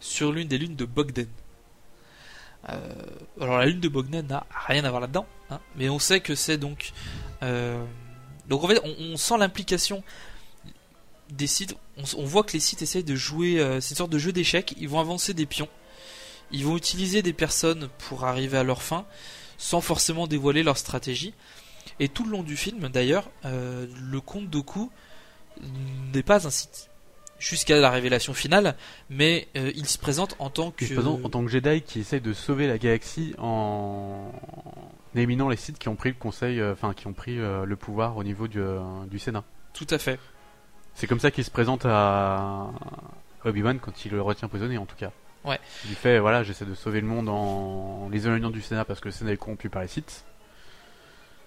sur l'une des lunes de Bogden. Alors la lune de Bogden n'a rien à voir là-dedans, hein, mais on sait que c'est donc donc en fait on sent l'implication des sites. On, voit que les sites essayent de jouer. euh, c'est une sorte de jeu d'échecs. Ils vont avancer des pions. Ils vont utiliser des personnes pour arriver à leur fin, sans forcément dévoiler leur stratégie. Et tout le long du film, d'ailleurs, euh, le comte Doku n'est pas un site. Jusqu'à la révélation finale, mais euh, il se présente en tant que. En tant que Jedi qui essaye de sauver la galaxie en éliminant les sites qui ont pris le conseil, enfin qui ont pris le pouvoir au niveau du, du Sénat. Tout à fait. C'est comme ça qu'il se présente à Obi-Wan quand il le retient prisonnier en tout cas. Ouais. Il fait voilà, j'essaie de sauver le monde en les éloignant du Sénat parce que le Sénat est corrompu par les sites.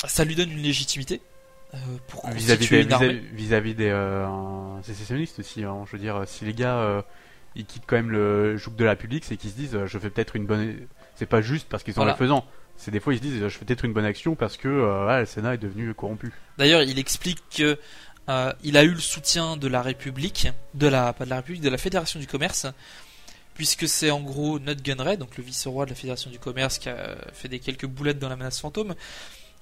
Ça lui donne une légitimité euh, pour Vis-à-vis des, vis-à-vis vis-à-vis des euh, sécessionnistes aussi. hein. Je veux dire, si les gars euh, ils quittent quand même le joug de la République, c'est qu'ils se disent euh, je fais peut-être une bonne. C'est pas juste parce qu'ils sont Voilà. le faisant. C'est des fois ils se disent je fais peut-être une bonne action parce que euh, le Sénat est devenu corrompu. D'ailleurs, il explique que euh, il a eu le soutien de la République, de la pas de la République, de la Fédération du commerce, puisque c'est en gros Nut Gunray, donc le vice-roi de la Fédération du commerce, qui a fait des quelques boulettes dans la menace fantôme,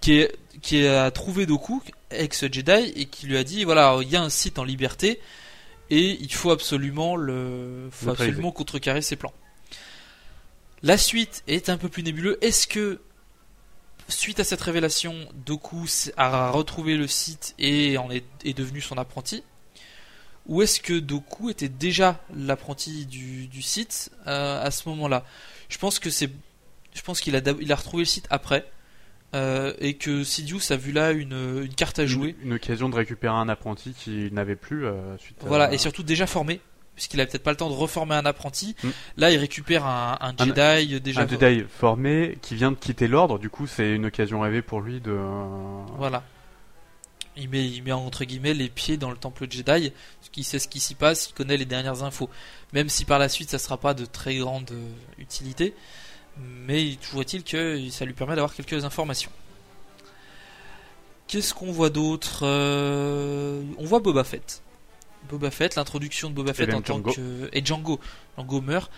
qui est qui a trouvé Doku, ex-Jedi, et qui lui a dit voilà, il y a un site en liberté et il faut absolument le, faut absolument contrecarrer ses plans. La suite est un peu plus nébuleux. Est-ce que suite à cette révélation, Doku a retrouvé le site et en est, est devenu son apprenti Ou est-ce que Doku était déjà l'apprenti du, du site euh, à ce moment-là? Je pense que c'est, je pense qu'il a, il a retrouvé le site après euh, et que Sidious a vu là une, une carte à jouer. Une, une occasion de récupérer un apprenti qu'il n'avait plus euh, suite. à- Voilà, et surtout déjà formé, puisqu'il a peut-être pas le temps de reformer un apprenti. Mm. Là, il récupère un, un Un- Jedi déjà. un Jedi formé qui vient de quitter l'ordre. Du coup, c'est une occasion rêvée pour lui de. Voilà. Il met, il met entre guillemets les pieds dans le temple Jedi, qui sait ce qui s'y passe, il connaît les dernières infos. Même si par la suite ça sera pas de très grande euh, utilité, mais toujours est-il que ça lui permet d'avoir quelques informations. Qu'est-ce qu'on voit d'autre Euh, On voit Boba Fett. Boba Fett, l'introduction de Boba Fett même en tant Django. que et Django, Django meurt.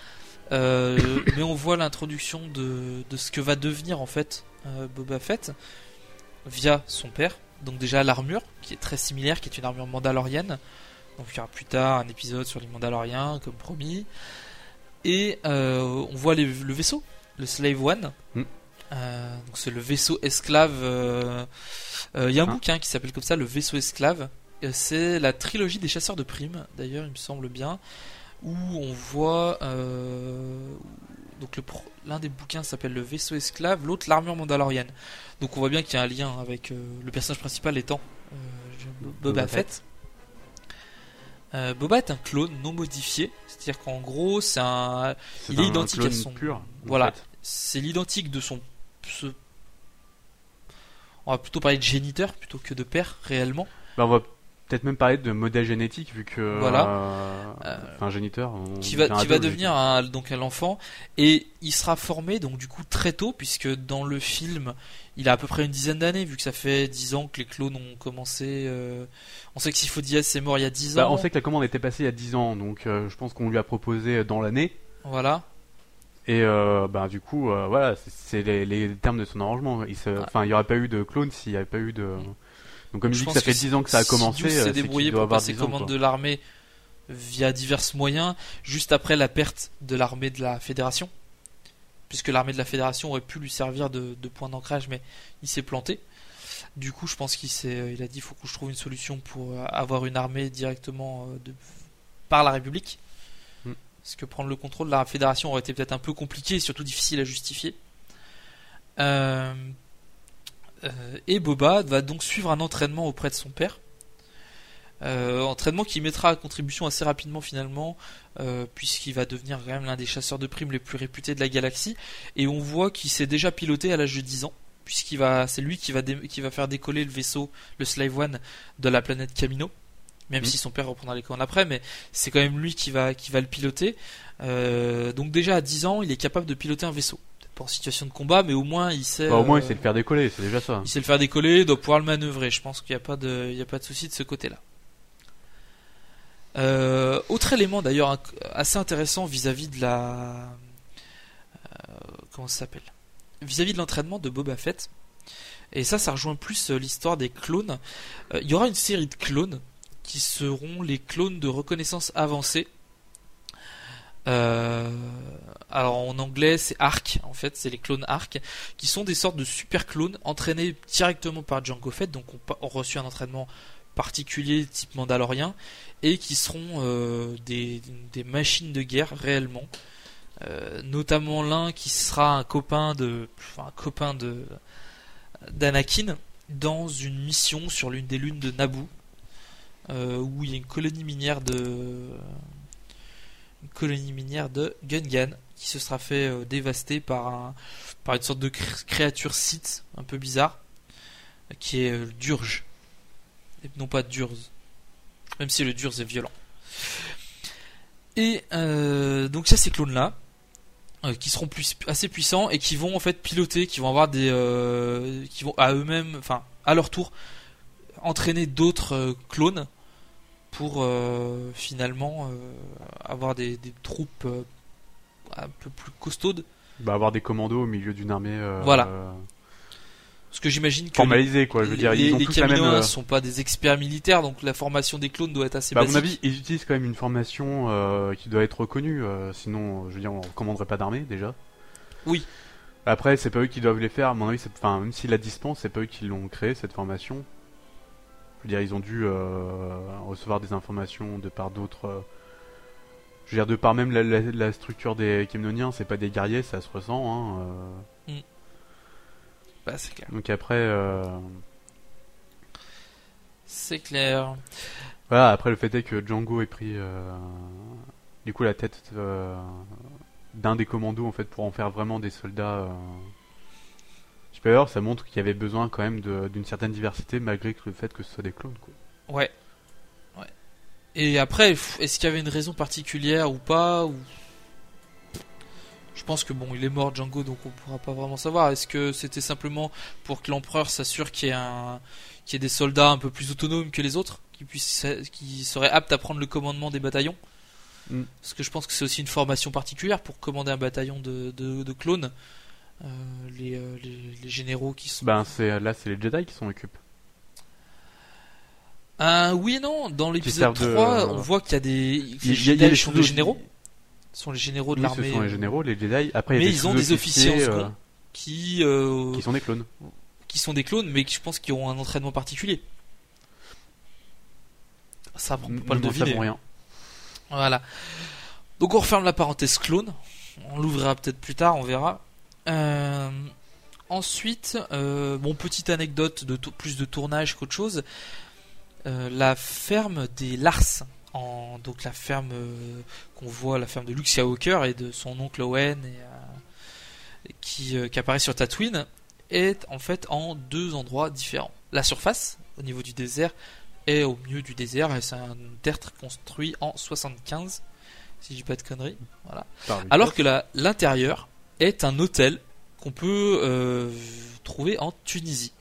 Euh, mais on voit l'introduction de, de ce que va devenir en fait euh, Boba Fett via son père. Donc déjà l'armure qui est très similaire, qui est une armure mandalorienne. Donc il y aura plus tard un épisode sur les Mandaloriens comme promis. Et euh, on voit les- le vaisseau, le Slave One. Mm. Euh, donc c'est le vaisseau esclave. Il y a un Hein bouquin qui s'appelle comme ça, le vaisseau esclave. Euh, C'est la trilogie des chasseurs de primes, d'ailleurs, il me semble bien, où on voit euh, donc l'un des bouquins s'appelle le vaisseau esclave, l'autre l'armure mandalorienne. Donc on voit bien qu'il y a un lien avec euh, le personnage principal étant Boba, Boba Fett. Boba est un clone non modifié, c'est-à-dire qu'en gros c'est un, il est un identique à son- pur. voilà. c'est l'identique de son, ce- on va plutôt parler de géniteur plutôt que de père réellement. Bah, on va peut-être même parler de modèle génétique vu que. Voilà. euh, Euh, Enfin, géniteur. on qui va, qui va devenir un, donc un enfant et il sera formé donc du coup très tôt puisque dans le film il a à peu près une dizaine d'années vu que ça fait 10 ans que les clones ont commencé euh, on sait que Sifo Dyas est mort il y a 10 Bah, ans on sait que la commande était passée il y a 10 ans, donc euh, je pense qu'on lui a proposé dans l'année. voilà Et euh, bah, du coup, euh, voilà, c'est- les, les termes de son arrangement. Il Enfin, il n'y aurait pas eu de clone s'il n'y avait pas eu de. Donc, comme il Je dit que ça fait que 10 ans que ça a commencé, euh, s'est qu'il débrouillé pour avoir passer 10 ans. commande quoi. de l'armée via divers moyens juste après la perte de l'armée de la fédération puisque l'armée de la fédération aurait pu lui servir de, de point d'ancrage mais il s'est planté du coup je pense qu'il il a dit il faut que je trouve une solution pour euh, avoir une armée directement euh, de, par la République Hmm. parce que prendre le contrôle de la fédération aurait été peut-être un peu compliqué et surtout difficile à justifier Euh, euh, et Boba va donc suivre un entraînement auprès de son père euh, entraînement qui mettra à contribution assez rapidement finalement, euh, puisqu'il va devenir quand même l'un des chasseurs de primes les plus réputés de la galaxie. Et on voit qu'il s'est déjà piloté à l'âge de 10 ans, puisqu'il va, c'est lui qui va, dé- qui va faire décoller le vaisseau, le Slave One, de la planète Camino. Même Mhm. si son père reprendra les commandes après, mais c'est quand même lui qui va, qui va le piloter. Euh, donc déjà à 10 ans, il est capable de piloter un vaisseau. Pas en situation de combat, mais au moins il sait. Bah, au moins, il euh, sait le faire décoller, c'est déjà ça. il sait le faire décoller, il doit pouvoir le manœuvrer. Je pense qu'il n'y a pas de, il y a pas de souci de ce côté-là. Euh, autre élément d'ailleurs assez intéressant vis-à-vis de la, euh, comment ça s'appelle, vis-à-vis de l'entraînement de Boba Fett. Et ça, ça rejoint plus l'histoire des clones. Euh, il y aura une série de clones qui seront les clones de reconnaissance avancée. Euh, alors en anglais c'est ARC en fait c'est les clones ARC qui sont des sortes de super clones entraînés directement par Django Fett, donc ont, reçu un entraînement particulier type mandalorien, et qui seront euh, des, machines de guerre réellement. Euh, notamment l'un qui sera un copain de, enfin, un copain de d'Anakin dans une mission sur l'une des lunes de Naboo, où il y a une colonie minière de colonie minière de Gungan qui se sera fait euh, dévaster par un par une sorte de cr- créature site un peu bizarre qui est euh, le Durge et non pas Durz même si le Durz est violent. Et euh, donc ça ces clones là qui seront plus, assez puissants et qui vont en fait piloter qui vont avoir des euh, qui vont à eux-mêmes enfin à leur tour entraîner d'autres euh, clones pour euh, finalement euh, avoir des, des troupes euh, un peu plus costaudes Bah, avoir des commandos au milieu d'une armée. Voilà. Parce que j'imagine que formalisée, quoi. Je veux dire, les- ils ont les tous la même. Caminoens euh, sont pas des experts militaires, donc la formation des clones doit être assez Bah, à basique. mon avis, ils utilisent quand même une formation euh, qui doit être reconnue. euh, sinon, je veux dire, on recommanderait pas d'armée déjà. Oui. Après, c'est pas eux qui doivent les faire. À mon avis, enfin, même s'ils la dispensent, c'est pas eux qui l'ont créé cette formation. Je veux dire, ils ont dû euh, recevoir des informations de par d'autres. euh, Je veux dire, de par même la, la- la structure des Kémnoniens, c'est pas des guerriers, ça se ressent. Hein, euh. Bah, c'est clair. Donc après, C'est clair. voilà. Après, le fait est que Django ait pris euh, du coup la tête euh, d'un des commandos en fait pour en faire vraiment des soldats euh, Ça montre qu'il y avait besoin quand même d'une certaine diversité malgré le fait que ce soit des clones. Quoi. Ouais. Ouais. Et après, est-ce qu'il y avait une raison particulière ou pas ou... Je pense que bon, il est mort Django, donc on pourra pas vraiment savoir. Est-ce que c'était simplement pour que l'empereur s'assure qu'il y ait un, qu'il y ait des soldats un peu plus autonomes que les autres, qui puissent, qui seraient aptes à prendre le commandement des bataillons Mm. Parce que je pense que c'est aussi une formation particulière pour commander un bataillon de, de, de clones. Euh, les, euh, les, les généraux qui sont. Ben, c'est, là, c'est les Jedi qui s'en occupent. Ah, oui et non, dans l'épisode servent de- 3, on voit qu'il y a des. Les y a- il y a Jedi les sont des généraux. sont les généraux de Oui, l'armée. ce sont les euh, généraux, les Jedi. Après, il y Mais a des ils ont des officiers en qui, euh, qui sont des clones. qui sont des clones, mais qui je pense qu'ils ont un entraînement particulier. Ça, on peut pas le deviner. savons rien. Voilà. Donc on referme la parenthèse clone. On l'ouvrira peut-être plus tard, on verra. Euh, ensuite, euh, bon petite anecdote de plus de tournage qu'autre chose. Euh, la ferme des Lars, en, donc la ferme euh, qu'on voit, la ferme de Luke Skywalker et de son oncle Owen et, qui, qui apparaît sur Tatooine, est en fait en deux endroits différents. La surface, au niveau du désert, est au milieu du désert et c'est un tertre construit en 75, si je dis pas de conneries. Voilà. Alors que l'intérieur est un hôtel qu'on peut euh, trouver en Tunisie,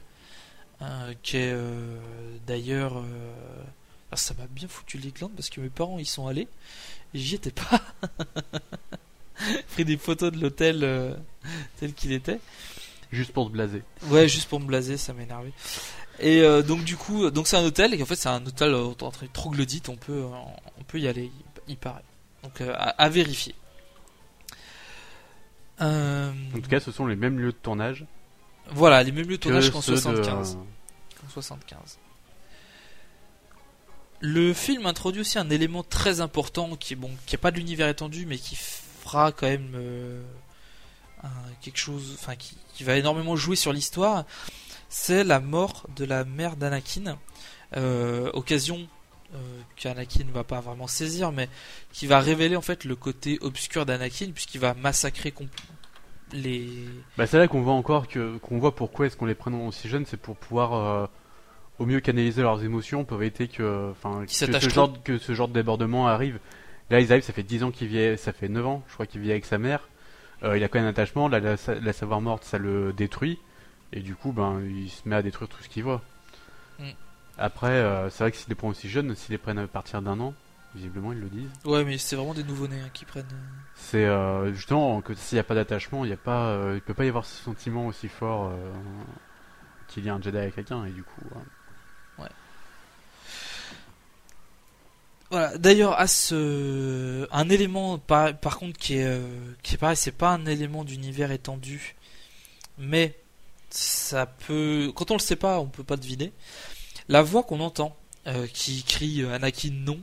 Euh, qui est euh, d'ailleurs. ah, ça m'a bien foutu les glandes parce que mes parents y sont allés et j'y étais pas. Pris des photos de l'hôtel tel qu'il était. Juste pour se blaser. Ouais, juste pour me blaser, ça m'énervait. Et euh, donc du coup, donc c'est un hôtel et en fait c'est un hôtel entre troglodytes, on peut, on peut y aller, il, il paraît. Donc euh, à, à vérifier. Euh, En tout cas, ce sont les mêmes lieux de tournage voilà, les mêmes lieux de tournage qu'en ceux de- 75. qu'en 75. Le film introduit aussi un élément très important qui est bon, qui est pas de l'univers étendu, mais qui fera quand même euh, un- quelque chose, enfin qui, qui va énormément jouer sur l'histoire. C'est la mort de la mère d'Anakin, euh, occasion qu'Anakin va pas vraiment saisir, mais qui va révéler en fait le côté obscur d'Anakin puisqu'il va massacrer les Bah, c'est là qu'on voit encore que qu'on voit pourquoi est-ce qu'on les prénomme aussi jeunes, c'est pour pouvoir euh, au mieux canaliser leurs émotions pour éviter que, enfin, que ce genre que ce genre de débordement arrive. Là, ils arrivent, ça fait 10 ans qu'il vit, ça fait 9 ans, je crois qu'il vit avec sa mère. Euh, il a quand même un attachement. Là, la, la savoir morte, ça le détruit, et du coup, ben, il se met à détruire tout ce qu'il voit. Mm. Après, euh, c'est vrai que s'ils les prennent aussi jeunes, s'ils les prennent à partir d'un an, visiblement ils le disent. Ouais, mais c'est vraiment des nouveau-nés hein, qui prennent. euh, C'est euh, justement que s'il n'y a pas d'attachement, il a pas, euh, il peut pas y avoir ce sentiment aussi fort qu'il y a un Jedi avec quelqu'un et du coup. euh, Voilà. D'ailleurs, à ce, un élément par, par contre qui est, qui est pareil, c'est pas un élément d'univers étendu, mais ça peut, quand on le sait pas, on peut pas deviner. La voix qu'on entend, euh, qui crie euh, Anakin non,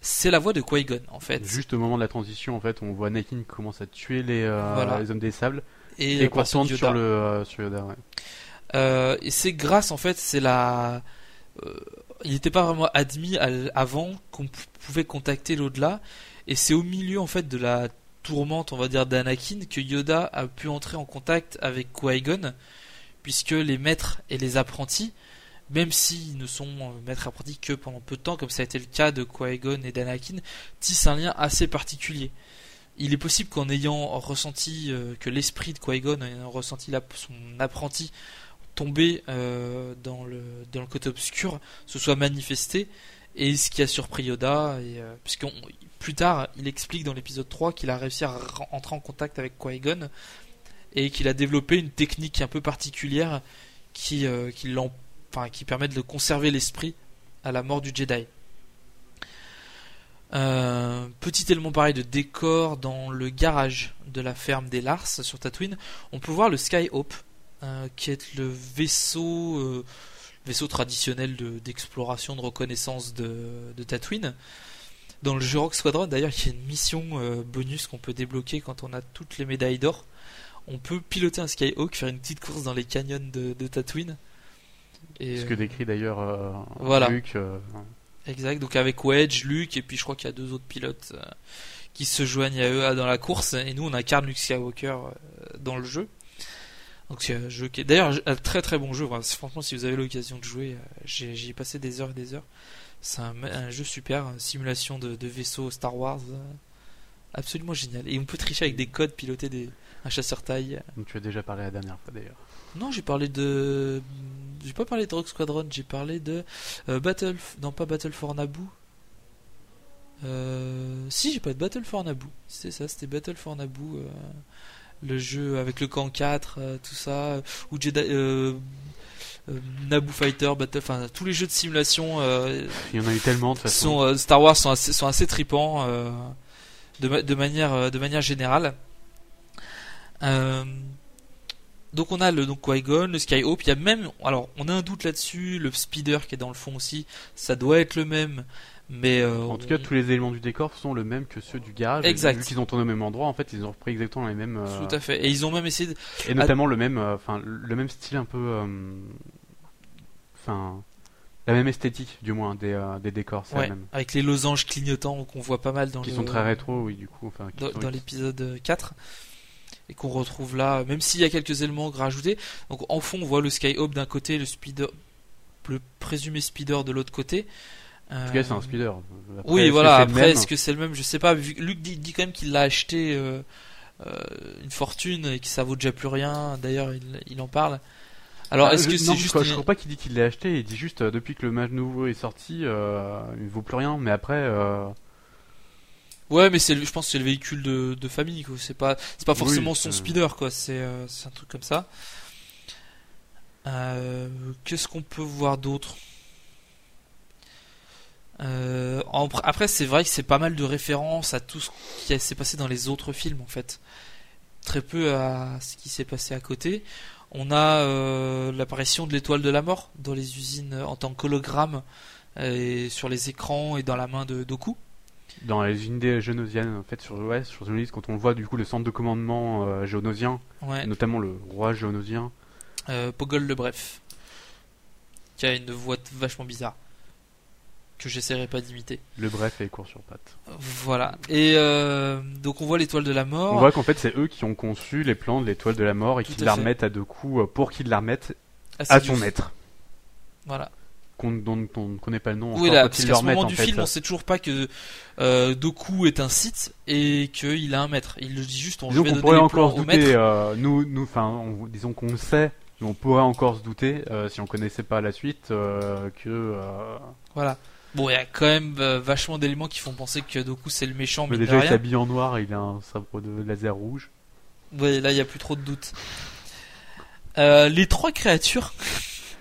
c'est la voix de Qui-Gon en fait. Juste au moment de la transition, en fait, on voit Anakin qui commence à tuer les, euh, Voilà. les hommes des sables et et qu'on sur le sur Yoda. Ouais. Et c'est grâce en fait, c'est la. il n'était pas vraiment admis avant qu'on pouvait contacter l'au-delà, et c'est au milieu en fait de la tourmente, on va dire, d'Anakin que Yoda a pu entrer en contact avec Qui-Gon, puisque les maîtres et les apprentis, même s'ils ne sont euh, maîtres apprentis que pendant peu de temps, comme ça a été le cas de Qui-Gon et d'Anakin, tissent un lien assez particulier. Il est possible qu'en ayant ressenti euh, que l'esprit de Qui-Gon, en ayant ressenti la- son apprenti tomber euh, dans, le, dans le côté obscur se soit manifesté et ce qui a surpris Yoda puisqu'on plus tard il explique dans l'épisode 3 qu'il a réussi à entrer en contact avec Qui-Gon et qu'il a développé une technique un peu particulière qui, euh, qui, l'en- qui permet de conserver l'esprit à la mort du Jedi. Euh, petit élément pareil de décor dans le garage de la ferme des Lars sur Tatooine, on peut voir le Skyhope euh, qui est le vaisseau, euh, traditionnel de- d'exploration, de, reconnaissance de, Tatooine. Dans le jeu Rock Squadron, d'ailleurs, il y a une mission bonus qu'on peut débloquer quand on a toutes les médailles d'or. On peut piloter un Skyhawk, faire une petite course dans les canyons de Tatooine. Et, Ce que euh, décrit d'ailleurs euh, Voilà. Luke. euh, Exact, donc avec Wedge, Luke, et puis je crois qu'il y a deux autres pilotes euh, qui se joignent à eux dans la course, et nous on incarne Luke Skywalker dans le jeu. Donc c'est un jeu qui est d'ailleurs un très très bon jeu. Franchement, si vous avez l'occasion de jouer, j'y ai passé des heures et des heures. C'est un, un jeu super, une simulation de, de vaisseau Star Wars, absolument génial. Et on peut tricher avec des codes, piloter des, un chasseur taille. Donc tu as déjà parlé la dernière fois d'ailleurs. Non, j'ai parlé de, j'ai pas parlé de Rogue Squadron, j'ai parlé de euh, Battle, non pas Battle for Naboo. Euh, si, j'ai pas de Battle for Naboo. C'était ça, c'était Battle for Naboo. euh, le jeu avec le camp 4, euh, tout ça. Ou Jedi. Euh, Naboo Fighter, Battle, enfin tous les jeux de simulation euh, Il y en a eu tellement de façon. sont euh, Star Wars sont assez, sont assez tripants de, ma- de manière de manière générale. Donc on a le donc Qui-Gon, le Skyhope, il y a même alors on a un doute là-dessus, le speeder qui est dans le fond aussi, ça doit être le même mais euh, En tout cas, tous les éléments du décor sont le même que ceux du garage. Exact. Vu qu'ils ont tourné au même endroit, en fait, ils ont repris exactement les mêmes. euh, tout à fait et ils ont même essayé de- Et notamment le même, euh, enfin, le même style un peu, enfin, la même esthétique du moins des, des décors, ouais, la même. avec les losanges clignotants qu'on voit pas mal dans Qui le- sont très rétro, oui, du coup. Enfin, dans l'épisode 4 et qu'on retrouve là, même s'il y a quelques éléments rajoutés. Donc en fond, on voit le Skyhope d'un côté, le speeder, le présumé speeder de l'autre côté. En tout cas, c'est un speeder. Après, oui, voilà. Après, est-ce que c'est le même? Je sais pas. Luc dit, dit quand même qu'il l'a acheté euh, euh, une fortune et que ça vaut déjà plus rien. D'ailleurs, il, il en parle. Alors, Ah, est-ce que c'est juste quoi, une- Je crois pas qu'il dit qu'il l'a acheté. Il dit juste euh, depuis que le match nouveau est sorti, euh, il ne vaut plus rien. Mais après, euh, Ouais, mais c'est, je pense que c'est le véhicule de, de famille. Quoi. C'est pas, c'est pas Oui, forcément son speeder, quoi. C'est, euh, c'est un truc comme ça. Euh, qu'est-ce qu'on peut voir d'autre? Euh, Après, c'est vrai que c'est pas mal de références à tout ce qui s'est passé dans les autres films, en fait. Très peu à ce qui s'est passé à côté. On a l'apparition de l'étoile de la mort dans les usines en tant qu'hologramme et sur les écrans et dans la main de Doku. Dans les unités géonosiennes, en fait, sur, ouais, sur Geonosis, quand on le voit, du coup, le centre de commandement euh, géonosien, Ouais. notamment le roi géonosien, Euh, Pogol le Bref, qui a une voix vachement bizarre que j'essaierai pas d'imiter. le bref est court sur pattes. Voilà. Et euh, donc on voit l'étoile de la mort. On voit qu'en fait, c'est eux qui ont conçu les plans de l'étoile de la mort et qui à la fait. remettent à deux coups euh, pour qu'ils la remettent Assidious. à son maître, Voilà. Qu'on dont on ne connaît pas le nom. Oui, là, parce qu'à ce moment en du fait, film, on sait toujours pas que euh, Doku est un site et qu'il a un maître. Il le dit juste, on Disons vais donner pourrait encore se douter, euh, nous, nous, enfin, on- disons qu'on le sait, mais on pourrait encore se douter euh, si on connaissait pas la suite euh, que. euh, Voilà. Bon, il y a quand même euh, vachement d'éléments qui font penser que Doku c'est le méchant, mais mais déjà, il s'habille en noir, et il a un sabre de laser rouge. Ouais, là, il y a plus trop de doutes. Euh, les trois créatures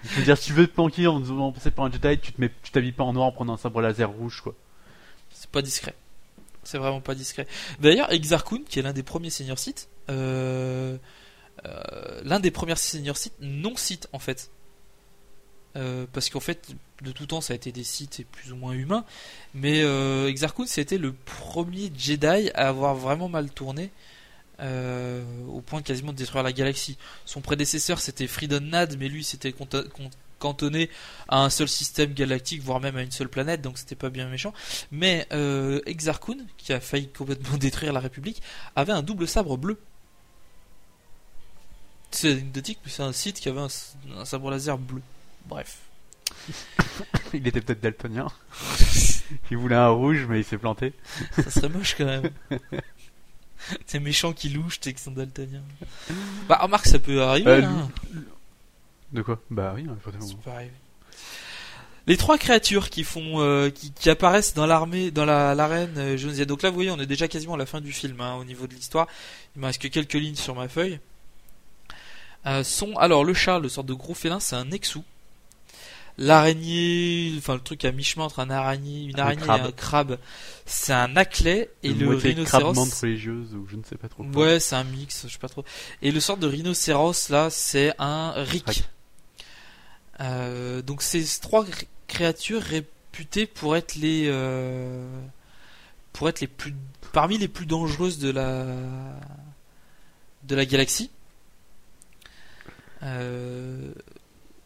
Je veux dire, si tu veux te planquer en faisant passer par un Jedi, tu te mets, tu t'habilles pas en noir en prenant un sabre laser rouge, quoi. C'est pas discret. C'est vraiment pas discret. D'ailleurs, Exar Kun, qui est l'un des premiers senior sites, euh, euh, l'un des premiers senior sites non sites en fait. Euh, parce qu'en fait, de tout temps, ça a été des sites plus ou moins humains. Mais Exar Kun, c'était le premier Jedi à avoir vraiment mal tourné. Euh, au point quasiment de détruire la galaxie. Son prédécesseur c'était Freedon Nad, mais lui c'était cantonné à un seul système galactique, voire même à une seule planète, donc c'était pas bien méchant. Mais euh, Exar Kun, qui a failli complètement détruire la République, avait un double sabre bleu. C'est anecdotique, mais c'est un site qui avait un, un sabre laser bleu. Bref. Il était peut-être daltonien. il voulait un rouge, mais il s'est planté. Ça serait moche quand même. C'est méchant qui louche, t'es que sont daltoniens. Bah, remarque, ça peut arriver. Euh, hein. De quoi? Bah oui, forcément. Ça peut arriver. Les trois créatures qui font, euh, qui, qui apparaissent dans l'armée, dans la l'arène euh, Jonesia. Donc là, vous voyez, on est déjà quasiment à la fin du film hein, au niveau de l'histoire. Il me reste que quelques lignes sur ma feuille. Euh, sont alors le chat, le sorte de gros félin, c'est un Nexu. L'araignée, enfin le truc à mi-chemin entre un araignée, une Un araignée crabe. et un crabe, c'est un Aclay et le moitié rhinocéros. religieuse, ou je ne sais pas trop. quoi. Ouais, c'est un mix, je sais pas trop. Et le sort de rhinocéros là, c'est un. Rick. Euh, donc ces trois cré- créatures réputées pour être les euh, pour être les plus parmi les plus dangereuses de la de la galaxie. Euh,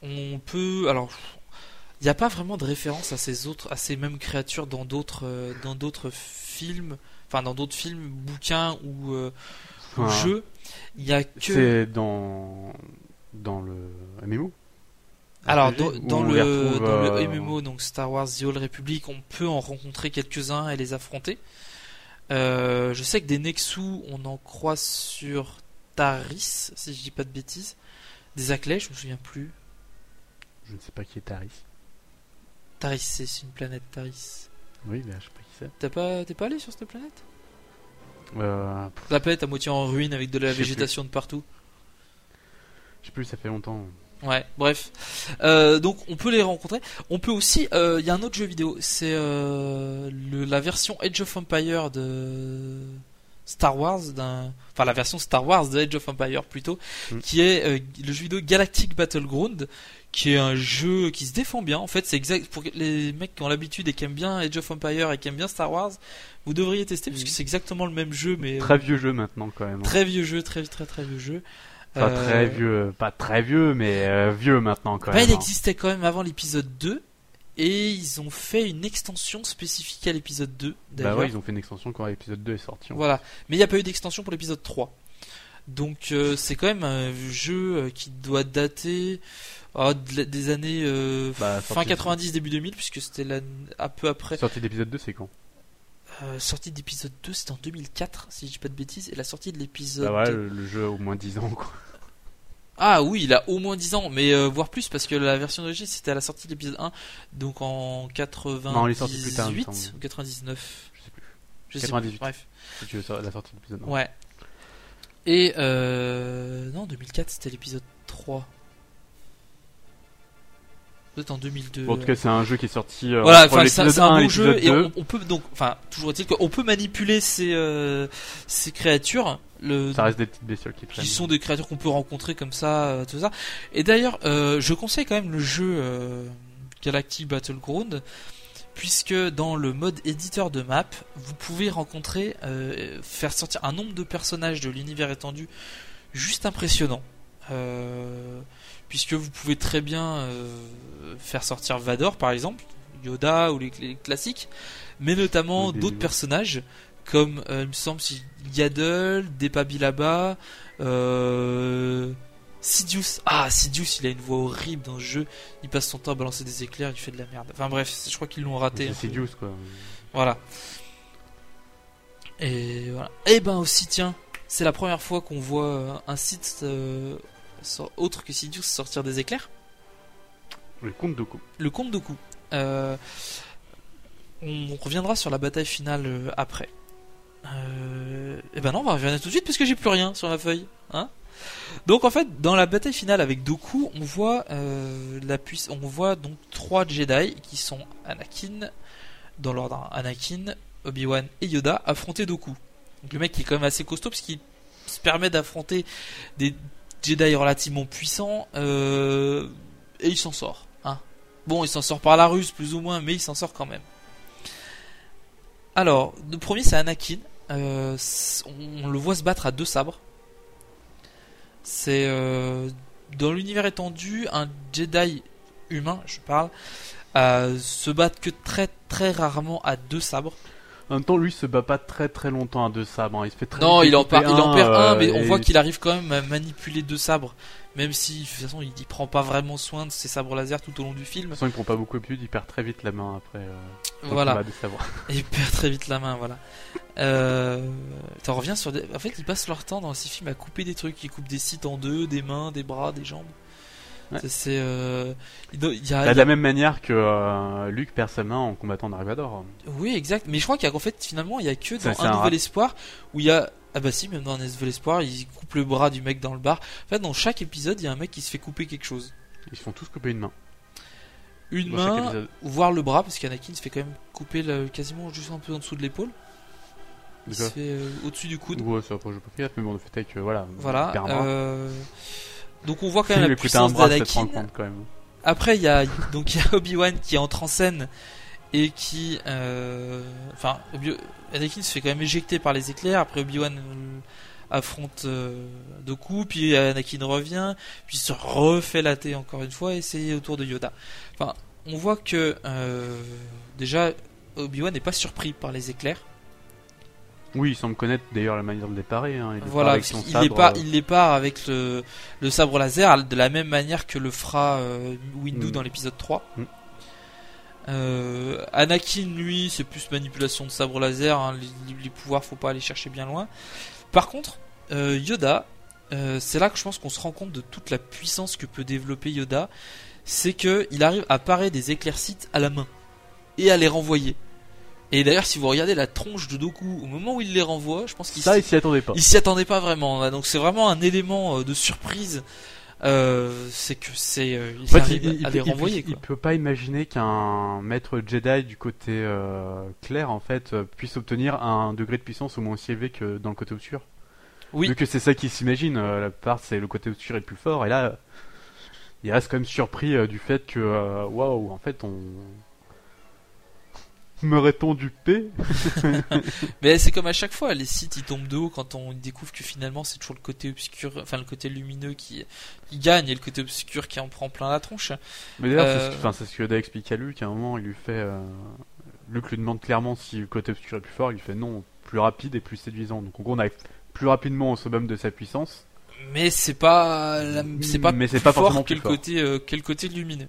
on peut alors il n'y a pas vraiment de référence à ces autres à ces mêmes créatures dans d'autres euh, dans d'autres films enfin dans d'autres films bouquins ou euh, Enfin, le jeu, il y a que. C'est dans dans le MMO. Alors dans, le, les retrouve, dans le euh, MMO, donc Star Wars The Old Republic, on peut en rencontrer quelques-uns et les affronter. Je sais que des Nexus, on en croise sur Taris, si je dis pas de bêtises. Des Aclay, je me souviens plus. Je ne sais pas qui est Taris. Taris, c'est une planète Taris. Oui, mais je sais pas qui c'est. T'as pas, t'es pas allé sur cette planète? Euh, La planète à moitié en ruine avec de la végétation de partout. je sais plus, ça fait longtemps. Ouais, bref. Euh, donc on peut les rencontrer. On peut aussi, il y a un autre jeu vidéo, c'est euh, le- la version Age of Empire de Star Wars, d'un, enfin la version Star Wars de Age of Empire plutôt, Mm. qui est euh, le jeu vidéo Galactic Battleground, qui est un jeu qui se défend bien. En fait, c'est exact pour les mecs qui ont l'habitude et qui aiment bien Age of Empire et qui aiment bien Star Wars, vous devriez tester parce que c'est exactement le même jeu, mais euh, Très vieux jeu maintenant quand même. hein. très vieux jeu, très très très vieux jeu. Enfin, Euh, très vieux, pas très vieux, mais euh, vieux maintenant quand Bah, même. il hein. existait quand même avant l'épisode 2 et ils ont fait une extension spécifique à l'épisode 2 Bah ouais, ils ont fait une extension quand l'épisode 2 est sorti. Voilà, mais il n'y a pas eu d'extension pour l'épisode 3. Donc euh, c'est quand même un jeu euh, qui doit dater oh, de la- des années euh, Bah, fin sorti- 90 début 2000 puisque c'était un peu après Sortie d'épisode 2, c'est quand? Euh, sortie d'épisode 2 c'était en 2004 si je dis pas de bêtises et la sortie de l'épisode Bah ouais, le, le jeu a au moins 10 ans quoi. Ah oui, il a au moins 10 ans, mais euh, voire plus, parce que la version d'origine c'était à la sortie de l'épisode 1, donc en 98 Non, il est sorti plus tard, il me semble. ou 99. Je sais plus. Je sais 98. plus, bref. Si tu veux la sortie de l'épisode 1. Ouais. Et euh... non, 2004 c'était l'épisode 3. Peut-être en 2002. Bon, en tout cas, c'est un jeu qui est sorti euh, voilà, enfin c'est un 1 et bon jeu et 2. on, on peut donc, enfin toujours est-il qu'on peut manipuler ces euh, ces créatures. Le, Ça reste des petites bestioles qui qui sont des créatures qu'on peut rencontrer comme ça, euh, tout ça. Et d'ailleurs, euh, je conseille quand même le jeu Galactic Battleground, puisque dans le mode éditeur de map, vous pouvez rencontrer, faire sortir un nombre de personnages de l'univers étendu juste impressionnant. Euh, puisque vous pouvez très bien euh, faire sortir Vador par exemple, Yoda ou les, les classiques, mais notamment Oui, d'autres personnages comme euh, il me semble si Yaddle, Depabilaba, euh, Sidious. Ah, Sidious, il a une voix horrible dans ce jeu. Il passe son temps à balancer des éclairs, il fait de la merde. Enfin bref, je crois qu'ils l'ont raté. Sidious quoi. Voilà. Et voilà. Et ben aussi, tiens, c'est la première fois qu'on voit euh, un site euh, autre que Sidious sortir des éclairs. Le compte de coup. Le compte de coup. Euh, on reviendra sur la bataille finale euh, après. Euh, et ben non, on va revenir tout de suite parce que j'ai plus rien sur ma feuille. Hein donc en fait, dans la bataille finale avec Doku, on voit euh, la on voit donc trois Jedi qui sont Anakin, dans l'ordre hein, Anakin, Obi-Wan et Yoda affronter Doku. Donc le mec qui est quand même assez costaud parce qu'il se permet d'affronter des Jedi relativement puissants et il s'en sort. Bon, il s'en sort par la ruse plus ou moins, mais il s'en sort quand même. Alors, le premier c'est Anakin. Euh, on, le voit se battre à deux sabres. C'est euh, dans l'univers étendu un Jedi humain, je parle, euh, se battre que très très rarement à deux sabres. En même temps, lui se bat pas très très longtemps à deux sabres. hein. Il se fait très Non, il en, il perd un, mais on voit qu'il arrive quand même à manipuler deux sabres. Même si, de toute façon, il, il prend pas vraiment soin de ses sabres laser tout au long du De film. toute façon, il prend pas beaucoup d'habitude, il perd très vite la main après. euh, Voilà. de il perd très vite la main, voilà. Euh, T'en reviens sur des... En fait, ils passent leur temps dans ces films à couper des trucs. Ils coupent des sites en deux, des mains, des bras, des jambes. Ouais. C'est... Euh... il y a- Bah, il y de la même manière que euh, Luke perd sa main en combattant Dark Vador. Oui, exact. Mais je crois qu'en fait, finalement, il y a que dans Un un Nouvel. Espoir où il y a... Ah bah si, même dans Un Nouvel Espoir, ils coupent le bras du mec dans le bar. En fait, dans chaque épisode, il y a un mec qui se fait couper quelque chose. Ils se font tous couper une main. Une Dans main, épisode. ou voir le bras, parce qu'Anakin se fait quand même couper le- quasiment juste un peu en dessous de l'épaule. Il se fait euh, au-dessus du coude. Ouais, ça après, j'ai pas mais bon, le fait est que voilà. Voilà. bras. euh, Donc on voit quand même la puissance d'Anakin. Après il y a donc il y a Obi-Wan qui entre en scène et qui euh, enfin Anakin se fait quand même éjecter par les éclairs. Après Obi-Wan euh, affronte euh, Doku, puis Anakin revient, puis se refait latter encore une fois et c'est autour de Yoda. Enfin, on voit que déjà Obi-Wan n'est pas surpris par les éclairs. Oui, il semble connaître d'ailleurs la manière de les parer. Hein. Il les part Voilà, avec son qu'il sabre, les, part, euh, il les part avec le, le sabre laser de la même manière que le fera euh, Windu Mm. dans l'épisode 3. Mm. Euh, Anakin, lui, c'est plus manipulation de sabre laser. hein, les, les pouvoirs, faut pas aller chercher bien loin. Par contre, euh, Yoda, euh, c'est là que je pense qu'on se rend compte de toute la puissance que peut développer Yoda. C'est que il arrive à parer des éclaircites à la main et à les renvoyer. Et d'ailleurs, si vous regardez la tronche de Doku au moment où il les renvoie, je pense qu'il s'y attendait pas. il s'y attendait pas vraiment. hein. Donc c'est vraiment un élément euh, de surprise. Euh, c'est que c'est euh, il En fait, arrive il, il à peut- les renvoyer. il peut pas imaginer qu'un maître Jedi du côté euh, clair en fait puisse obtenir un degré de puissance au moins aussi élevé que dans le côté obscur. Oui. Vu que c'est ça qu'il s'imagine, la part c'est le côté obscur est le plus fort et là il reste quand même surpris du fait que waouh en fait on merait-on dupé Mais c'est comme à chaque fois, les sites ils tombent de haut quand on découvre que finalement c'est toujours le côté obscur, enfin le côté lumineux qui, qui gagne et le côté obscur qui en prend plein la tronche. Mais d'ailleurs, Euh, c'est ce que- ce que Yoda explique à Luke. À un moment, il lui fait. euh, Luke lui demande clairement si le côté obscur est plus fort. Il lui fait non, plus rapide et plus séduisant. Donc en gros, on arrive plus rapidement au summum de sa puissance. Mais c'est pas, la- c'est pas, Mais c'est plus pas fort forcément plus le fort. côté, euh, côté lumineux.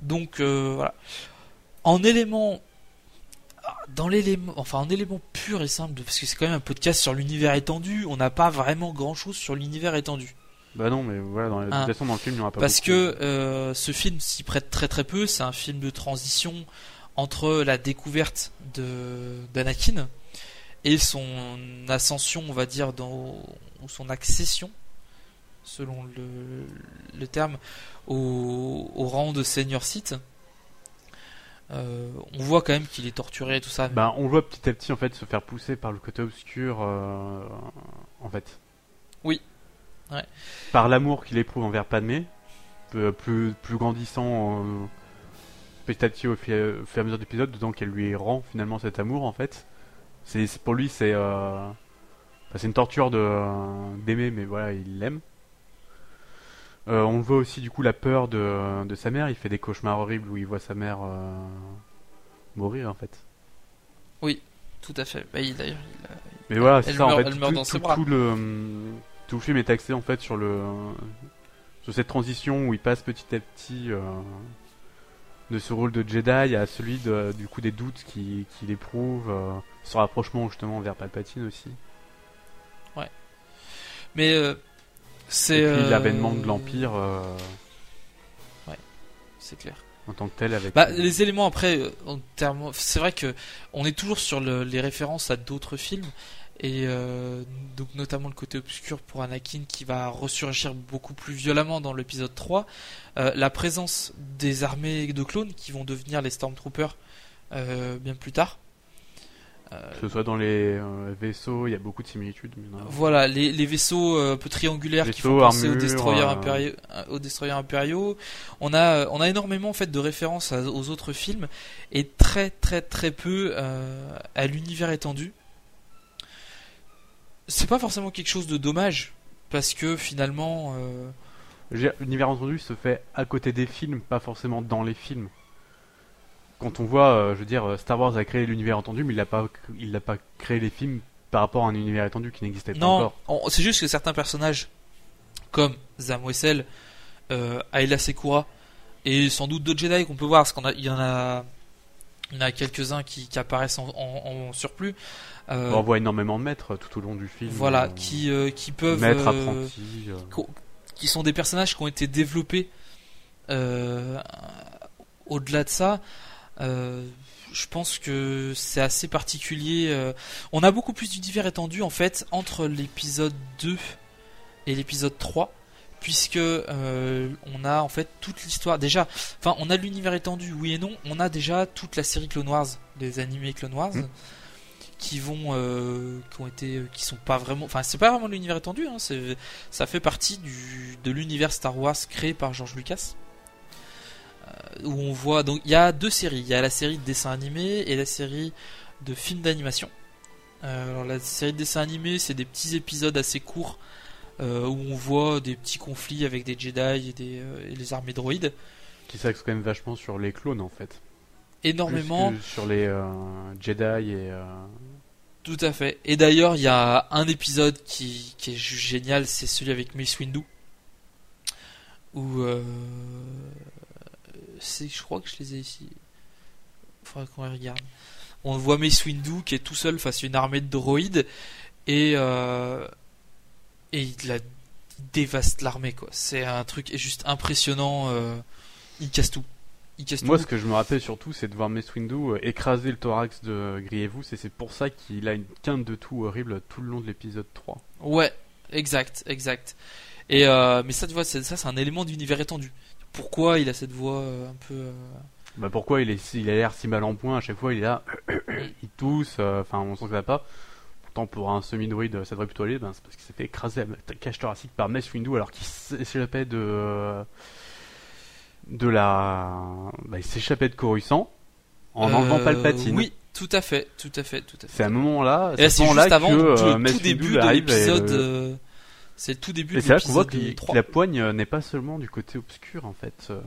Donc euh, voilà. En élément, dans l'élément, enfin en élément pur et simple, parce que c'est quand même un podcast sur l'univers étendu, on n'a pas vraiment grand chose sur l'univers étendu. Bah non, mais voilà, dans Ah. toute façon, dans le film, il n'y aura pas Parce beaucoup. que euh, ce film s'y prête très très peu. C'est un film de transition entre la découverte de d'Anakin et son ascension, on va dire, dans, ou son accession, selon le, le terme, au, au rang de Seigneur Sith. Euh, on voit quand même qu'il est torturé et tout ça. Bah, on le voit petit à petit en fait se faire pousser par le côté obscur, euh, en fait. Oui. Ouais. Par l'amour qu'il éprouve envers Padmé, peu- plus, plus grandissant euh, petit à petit au fur et à mesure d'épisodes, dedans qu'elle lui rend finalement cet amour en fait. C'est pour lui c'est euh, enfin, c'est une torture de euh, d'aimer, mais voilà il l'aime. Euh, on voit aussi du coup la peur de, de sa mère. Il fait des cauchemars horribles où il voit sa mère euh, mourir en fait. Tout à fait. Bah, il- il a- Mais voilà, c'est ça en meurt- fait. elle meurt tout, le tout le film est axé en fait sur le sur cette transition où il passe petit à petit euh, de ce rôle de Jedi à celui de, du coup des doutes qu'il éprouve, euh, son rapprochement justement vers Palpatine aussi. Mais euh, c'est. Et puis euh, l'avènement de l'Empire euh, C'est clair. en tant que tel avec. Bah, les éléments après, euh, en termes, c'est vrai que on est toujours sur le- les références à d'autres films et euh, donc notamment le côté obscur pour Anakin qui va ressurgir beaucoup plus violemment dans l'épisode 3. Euh, la présence des armées de clones qui vont devenir les Stormtroopers euh, bien plus tard. Euh, que ce soit dans les euh, vaisseaux, il y a beaucoup de similitudes. Mais non. voilà, les, les vaisseaux euh, un peu triangulaires qui font penser aux destroyers, impériaux, aux destroyers impériaux. On a, on a énormément en fait de références aux autres films et très très très peu à l'univers étendu. C'est pas forcément quelque chose de dommage parce que finalement, L'univers entendu se fait à côté des films, pas forcément dans les films. Quand on voit, euh, je veux dire, Star Wars a créé l'univers entendu, mais il n'a pas, il n'a pas créé les films par rapport à un univers étendu qui n'existait pas non, encore. on- c'est juste que certains personnages comme Zam Wessel, euh, Ayla Sekura et sans doute d'autres Jedi qu'on peut voir, parce qu'on a, il y en a, il y en a quelques-uns qui, qui apparaissent en, en- en surplus. Euh, On voit énormément de maîtres tout au long du film. voilà, euh, qui, euh, qui peuvent, maîtres, euh, apprentis. euh. qui sont des personnages qui ont été développés. Euh, au-delà de ça, euh, je pense que c'est assez particulier. euh. On a beaucoup plus d'univers étendu en fait entre l'épisode 2 et l'épisode 3 puisque euh, on a en fait toute l'histoire déjà enfin on a l'univers étendu oui et non on a déjà toute la série Clone Wars les animés Clone Wars Mm. qui vont euh, qui ont été qui sont pas vraiment enfin c'est pas vraiment l'univers étendu hein, ça fait partie du, de l'univers Star Wars créé par George Lucas Euh, où on voit donc il y a deux séries il y a la série de dessins animés et la série de films d'animation Euh, alors la série de dessins animés c'est des petits épisodes assez courts euh, où on voit des petits conflits avec des Jedi et, des, euh, et les armées droïdes Qui s'axe quand même vachement sur les clones en fait. énormément Plus que sur les Jedi et, Tout à fait. Et d'ailleurs, il y a un épisode qui, qui est juste génial, c'est celui avec Mace Windu. Où. C'est, je crois que je les ai ici. Faudrait qu'on les regarde. On voit Mace Windu qui est tout seul face à une armée de droïdes. Et. Euh, et il, la, il dévaste l'armée, quoi. C'est un truc juste impressionnant. euh, il casse tout. Il casse Moi, tout. ce que je me rappelle surtout, c'est de voir Mace Windu euh, écraser le thorax de Grievous, et c'est pour ça qu'il a une quinte de tout horrible tout le long de l'épisode 3. Ouais, exact, exact. Et euh, mais ça, tu vois, ça, c'est un élément d'univers étendu. Pourquoi il a cette voix euh, un peu. euh, Bah pourquoi il, est, il a l'air si mal en point à chaque fois, il est là, il tousse, euh, enfin on sent que ça va pas. Pourtant pour un semi-druide ça devrait plutôt aller, ben, c'est parce qu'il s'est fait écraser à la cage thoracique par Mace Windu alors qu'il s'échappait de... de la... Bah, il s'échappait de Coruscant en enlevant euh, Palpatine. Oui, tout à fait, tout à fait, tout à fait. C'est à un moment-là, c'est à ce moment-là que le euh, tout Windu début de arrive c'est le tout début Et de c'est là qu'on voit l'épisode qu'il- 3. que la poigne euh, n'est pas seulement du côté obscur en fait. euh.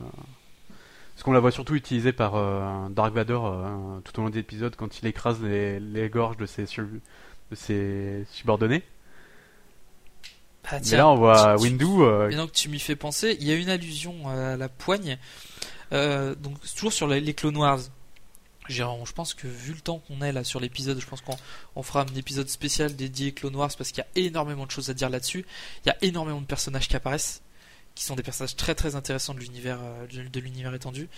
Parce qu'on la voit surtout utilisée par euh, Dark Vador euh, tout au long des épisodes quand il écrase les, les gorges de ses, sur- de ses subordonnés. Ah, Mais tiens, là on voit tu- tu- Windu. euh, Maintenant que tu m'y fais penser, il y a une allusion à la poigne. Donc toujours sur les, les Clone Wars. Je pense que vu le temps qu'on est là sur l'épisode, je pense qu'on on fera un épisode spécial dédié Clone Wars parce qu'il y a énormément de choses à dire là-dessus. Il y a énormément de personnages qui apparaissent, qui sont des personnages très très intéressants de l'univers euh, de, l'univers étendu.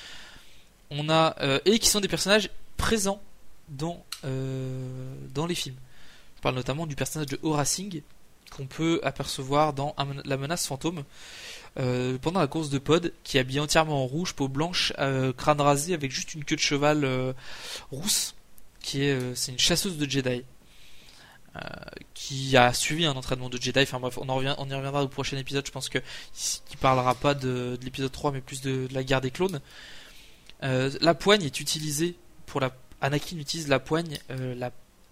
On a euh, et qui sont des personnages présents dans euh, dans les films. Je parle notamment du personnage de Aura Singh qu'on peut apercevoir dans La menace fantôme euh, pendant la course de pod qui est habillée entièrement en rouge, peau blanche, euh, crâne rasé avec juste une queue de cheval euh, rousse qui est c'est une chasseuse de Jedi qui a suivi un entraînement de Jedi. Enfin bref, on, en revient, on y reviendra au prochain épisode. Je pense que qui parlera pas de, de l'épisode 3 mais plus de, de la guerre des clones. La poigne est utilisée pour la Anakin utilise la poigne la,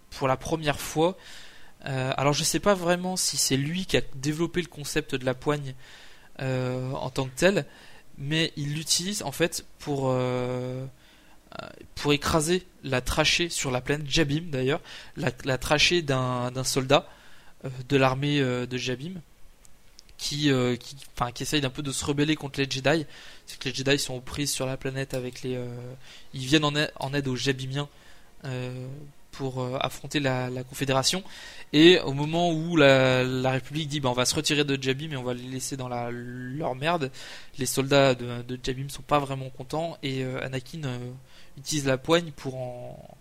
pour la première fois. Alors je sais pas vraiment si c'est lui qui a développé le concept de la poigne euh, en tant que tel, mais il l'utilise en fait pour euh, euh, pour écraser la trachée sur la planète Jabim d'ailleurs, la, trachée d'un soldat de l'armée de Jabim qui qui enfin qui essaye d'un peu de se rebeller contre les Jedi. C'est que les Jedi sont aux prises sur la planète avec les ils viennent en aide, en aide aux Jabimiens pour euh, affronter la, Confédération. Et au moment où la, République dit bah, on va se retirer de Jabim et on va les laisser dans leur merde, les soldats de, de Jabim sont pas vraiment contents et euh, Anakin euh, utilise la poigne pour en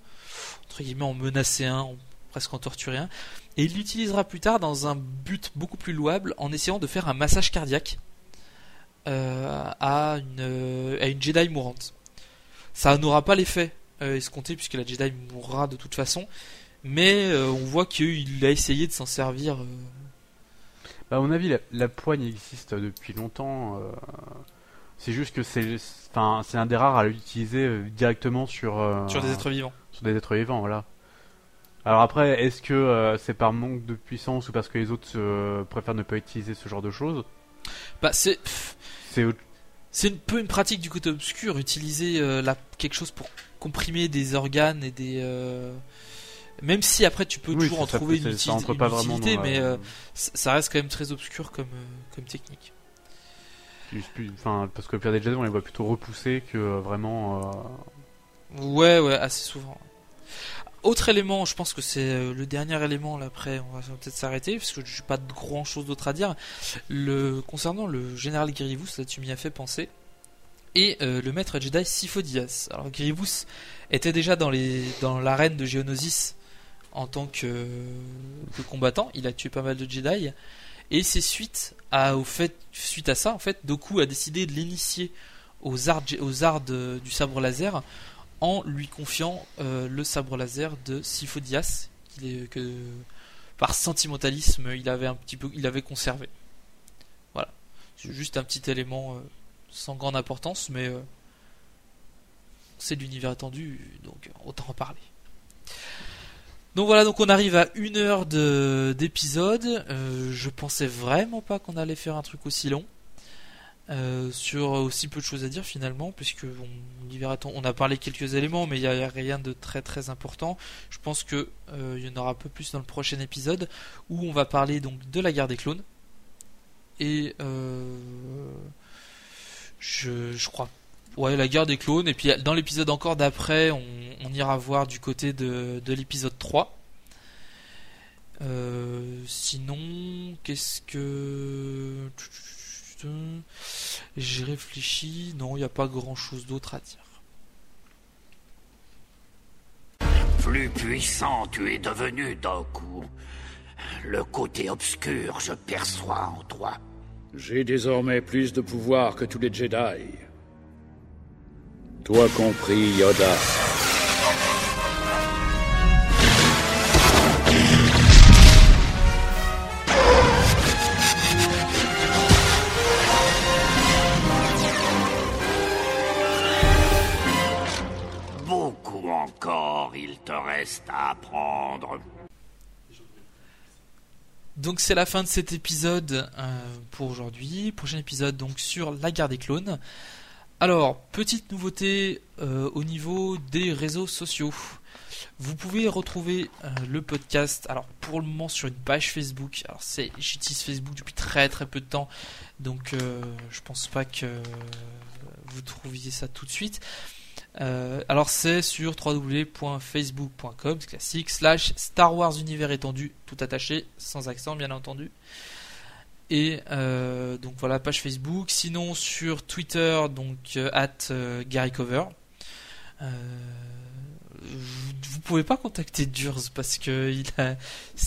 entre guillemets en menacer un, presque en torturer un. Et il l'utilisera plus tard dans un but beaucoup plus louable en essayant de faire un massage cardiaque à, une, à une Jedi mourante. Ça n'aura pas l'effet escompté puisque la Jedi mourra de toute façon, mais euh, on voit qu'il a essayé de s'en servir. euh, Bah, à mon avis, la, la poigne existe depuis longtemps. euh, C'est juste que c'est, enfin, c'est un des rares à l'utiliser euh, directement sur euh, sur des êtres vivants. sur des êtres vivants, voilà. Alors après, est-ce que euh, c'est par manque de puissance ou parce que les autres euh, préfèrent ne pas utiliser ce genre de choses? Bah, c'est pff, C'est autre- c'est un peu une pratique du côté obscur, utiliser euh, la, quelque chose pour comprimer des organes et des. euh, Même si après tu peux oui, toujours en trouver une, ça utilité- une pas utilité, la- mais euh, ça ça reste quand même très obscur comme, euh, comme technique. enfin, parce que le pire des Jedi, on les voit plutôt repoussés que vraiment. Ouais, ouais, assez souvent. Autre élément, je pense que c'est euh, le dernier élément, là après on va peut-être s'arrêter, parce que j'ai pas de grand chose d'autre à dire. Le, concernant le général Grievous, là tu m'y as fait penser, et euh, le maître Jedi Sifo Dyas. Alors Grievous était déjà dans les dans l'arène de Geonosis en tant que, combattant, il a tué pas mal de Jedi, et c'est suite à, au fait, suite à ça, en fait, Doku a décidé de l'initier aux arts, aux arts du sabre laser en lui confiant euh, le sabre laser de est- que par sentimentalisme il avait un petit peu il avait conservé. Voilà, c'est juste un petit élément euh, sans grande importance, mais euh, c'est l'univers étendu, donc autant en parler. Donc voilà, donc on arrive à une heure de- d'épisode. Je pensais vraiment pas qu'on allait faire un truc aussi long. Euh, sur aussi peu de choses à dire finalement, puisque on, on a parlé quelques éléments, mais il n'y a, rien de très très important. Je pense que euh, il y en aura un peu plus dans le prochain épisode où on va parler donc de la guerre des clones. Et euh, je, crois ouais la guerre des clones. Et puis dans l'épisode encore d'après on, on, ira voir du côté de, de l'épisode 3 euh, sinon qu'est-ce que j'ai réfléchi, non, il n'y a pas grand chose d'autre à dire. Plus puissant tu es devenu d'un coup. Le côté obscur, je perçois en toi. J'ai désormais plus de pouvoir que tous les Jedi. Toi compris, Yoda. Reste à apprendre. Donc c'est la fin de cet épisode euh, pour aujourd'hui. Prochain épisode donc sur la guerre des clones. Alors, petite nouveauté euh, au niveau des réseaux sociaux. Vous pouvez retrouver euh, le podcast, alors pour le moment sur une page Facebook. Alors c'est, j'utilise Facebook depuis très très peu de temps, donc je pense pas que vous trouviez ça tout de suite. Euh, alors c'est sur www.facebook.com classique slash Star Wars univers étendu tout attaché sans accent bien entendu. Et euh, donc voilà page Facebook. Sinon sur Twitter donc euh, at Gary Cover. Vous, pouvez pas contacter Durs parce que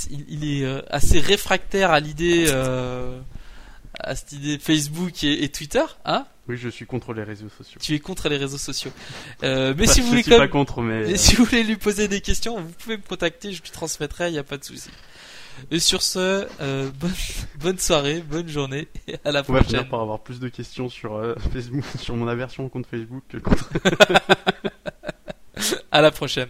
il, est assez réfractaire à l'idée à cette idée Facebook et, Twitter, hein? Oui, je suis contre les réseaux sociaux. Tu es contre les réseaux sociaux. Euh, mais si vous voulez suis pas contre, mais... si vous voulez lui poser des questions, vous pouvez me contacter, je lui transmettrai, il n'y a pas de souci. Et sur ce, euh, bonne, bonne, soirée, bonne journée, et à la prochaine. On va finir par avoir plus de questions sur euh, Facebook, sur mon aversion contre Facebook que contre. à la prochaine.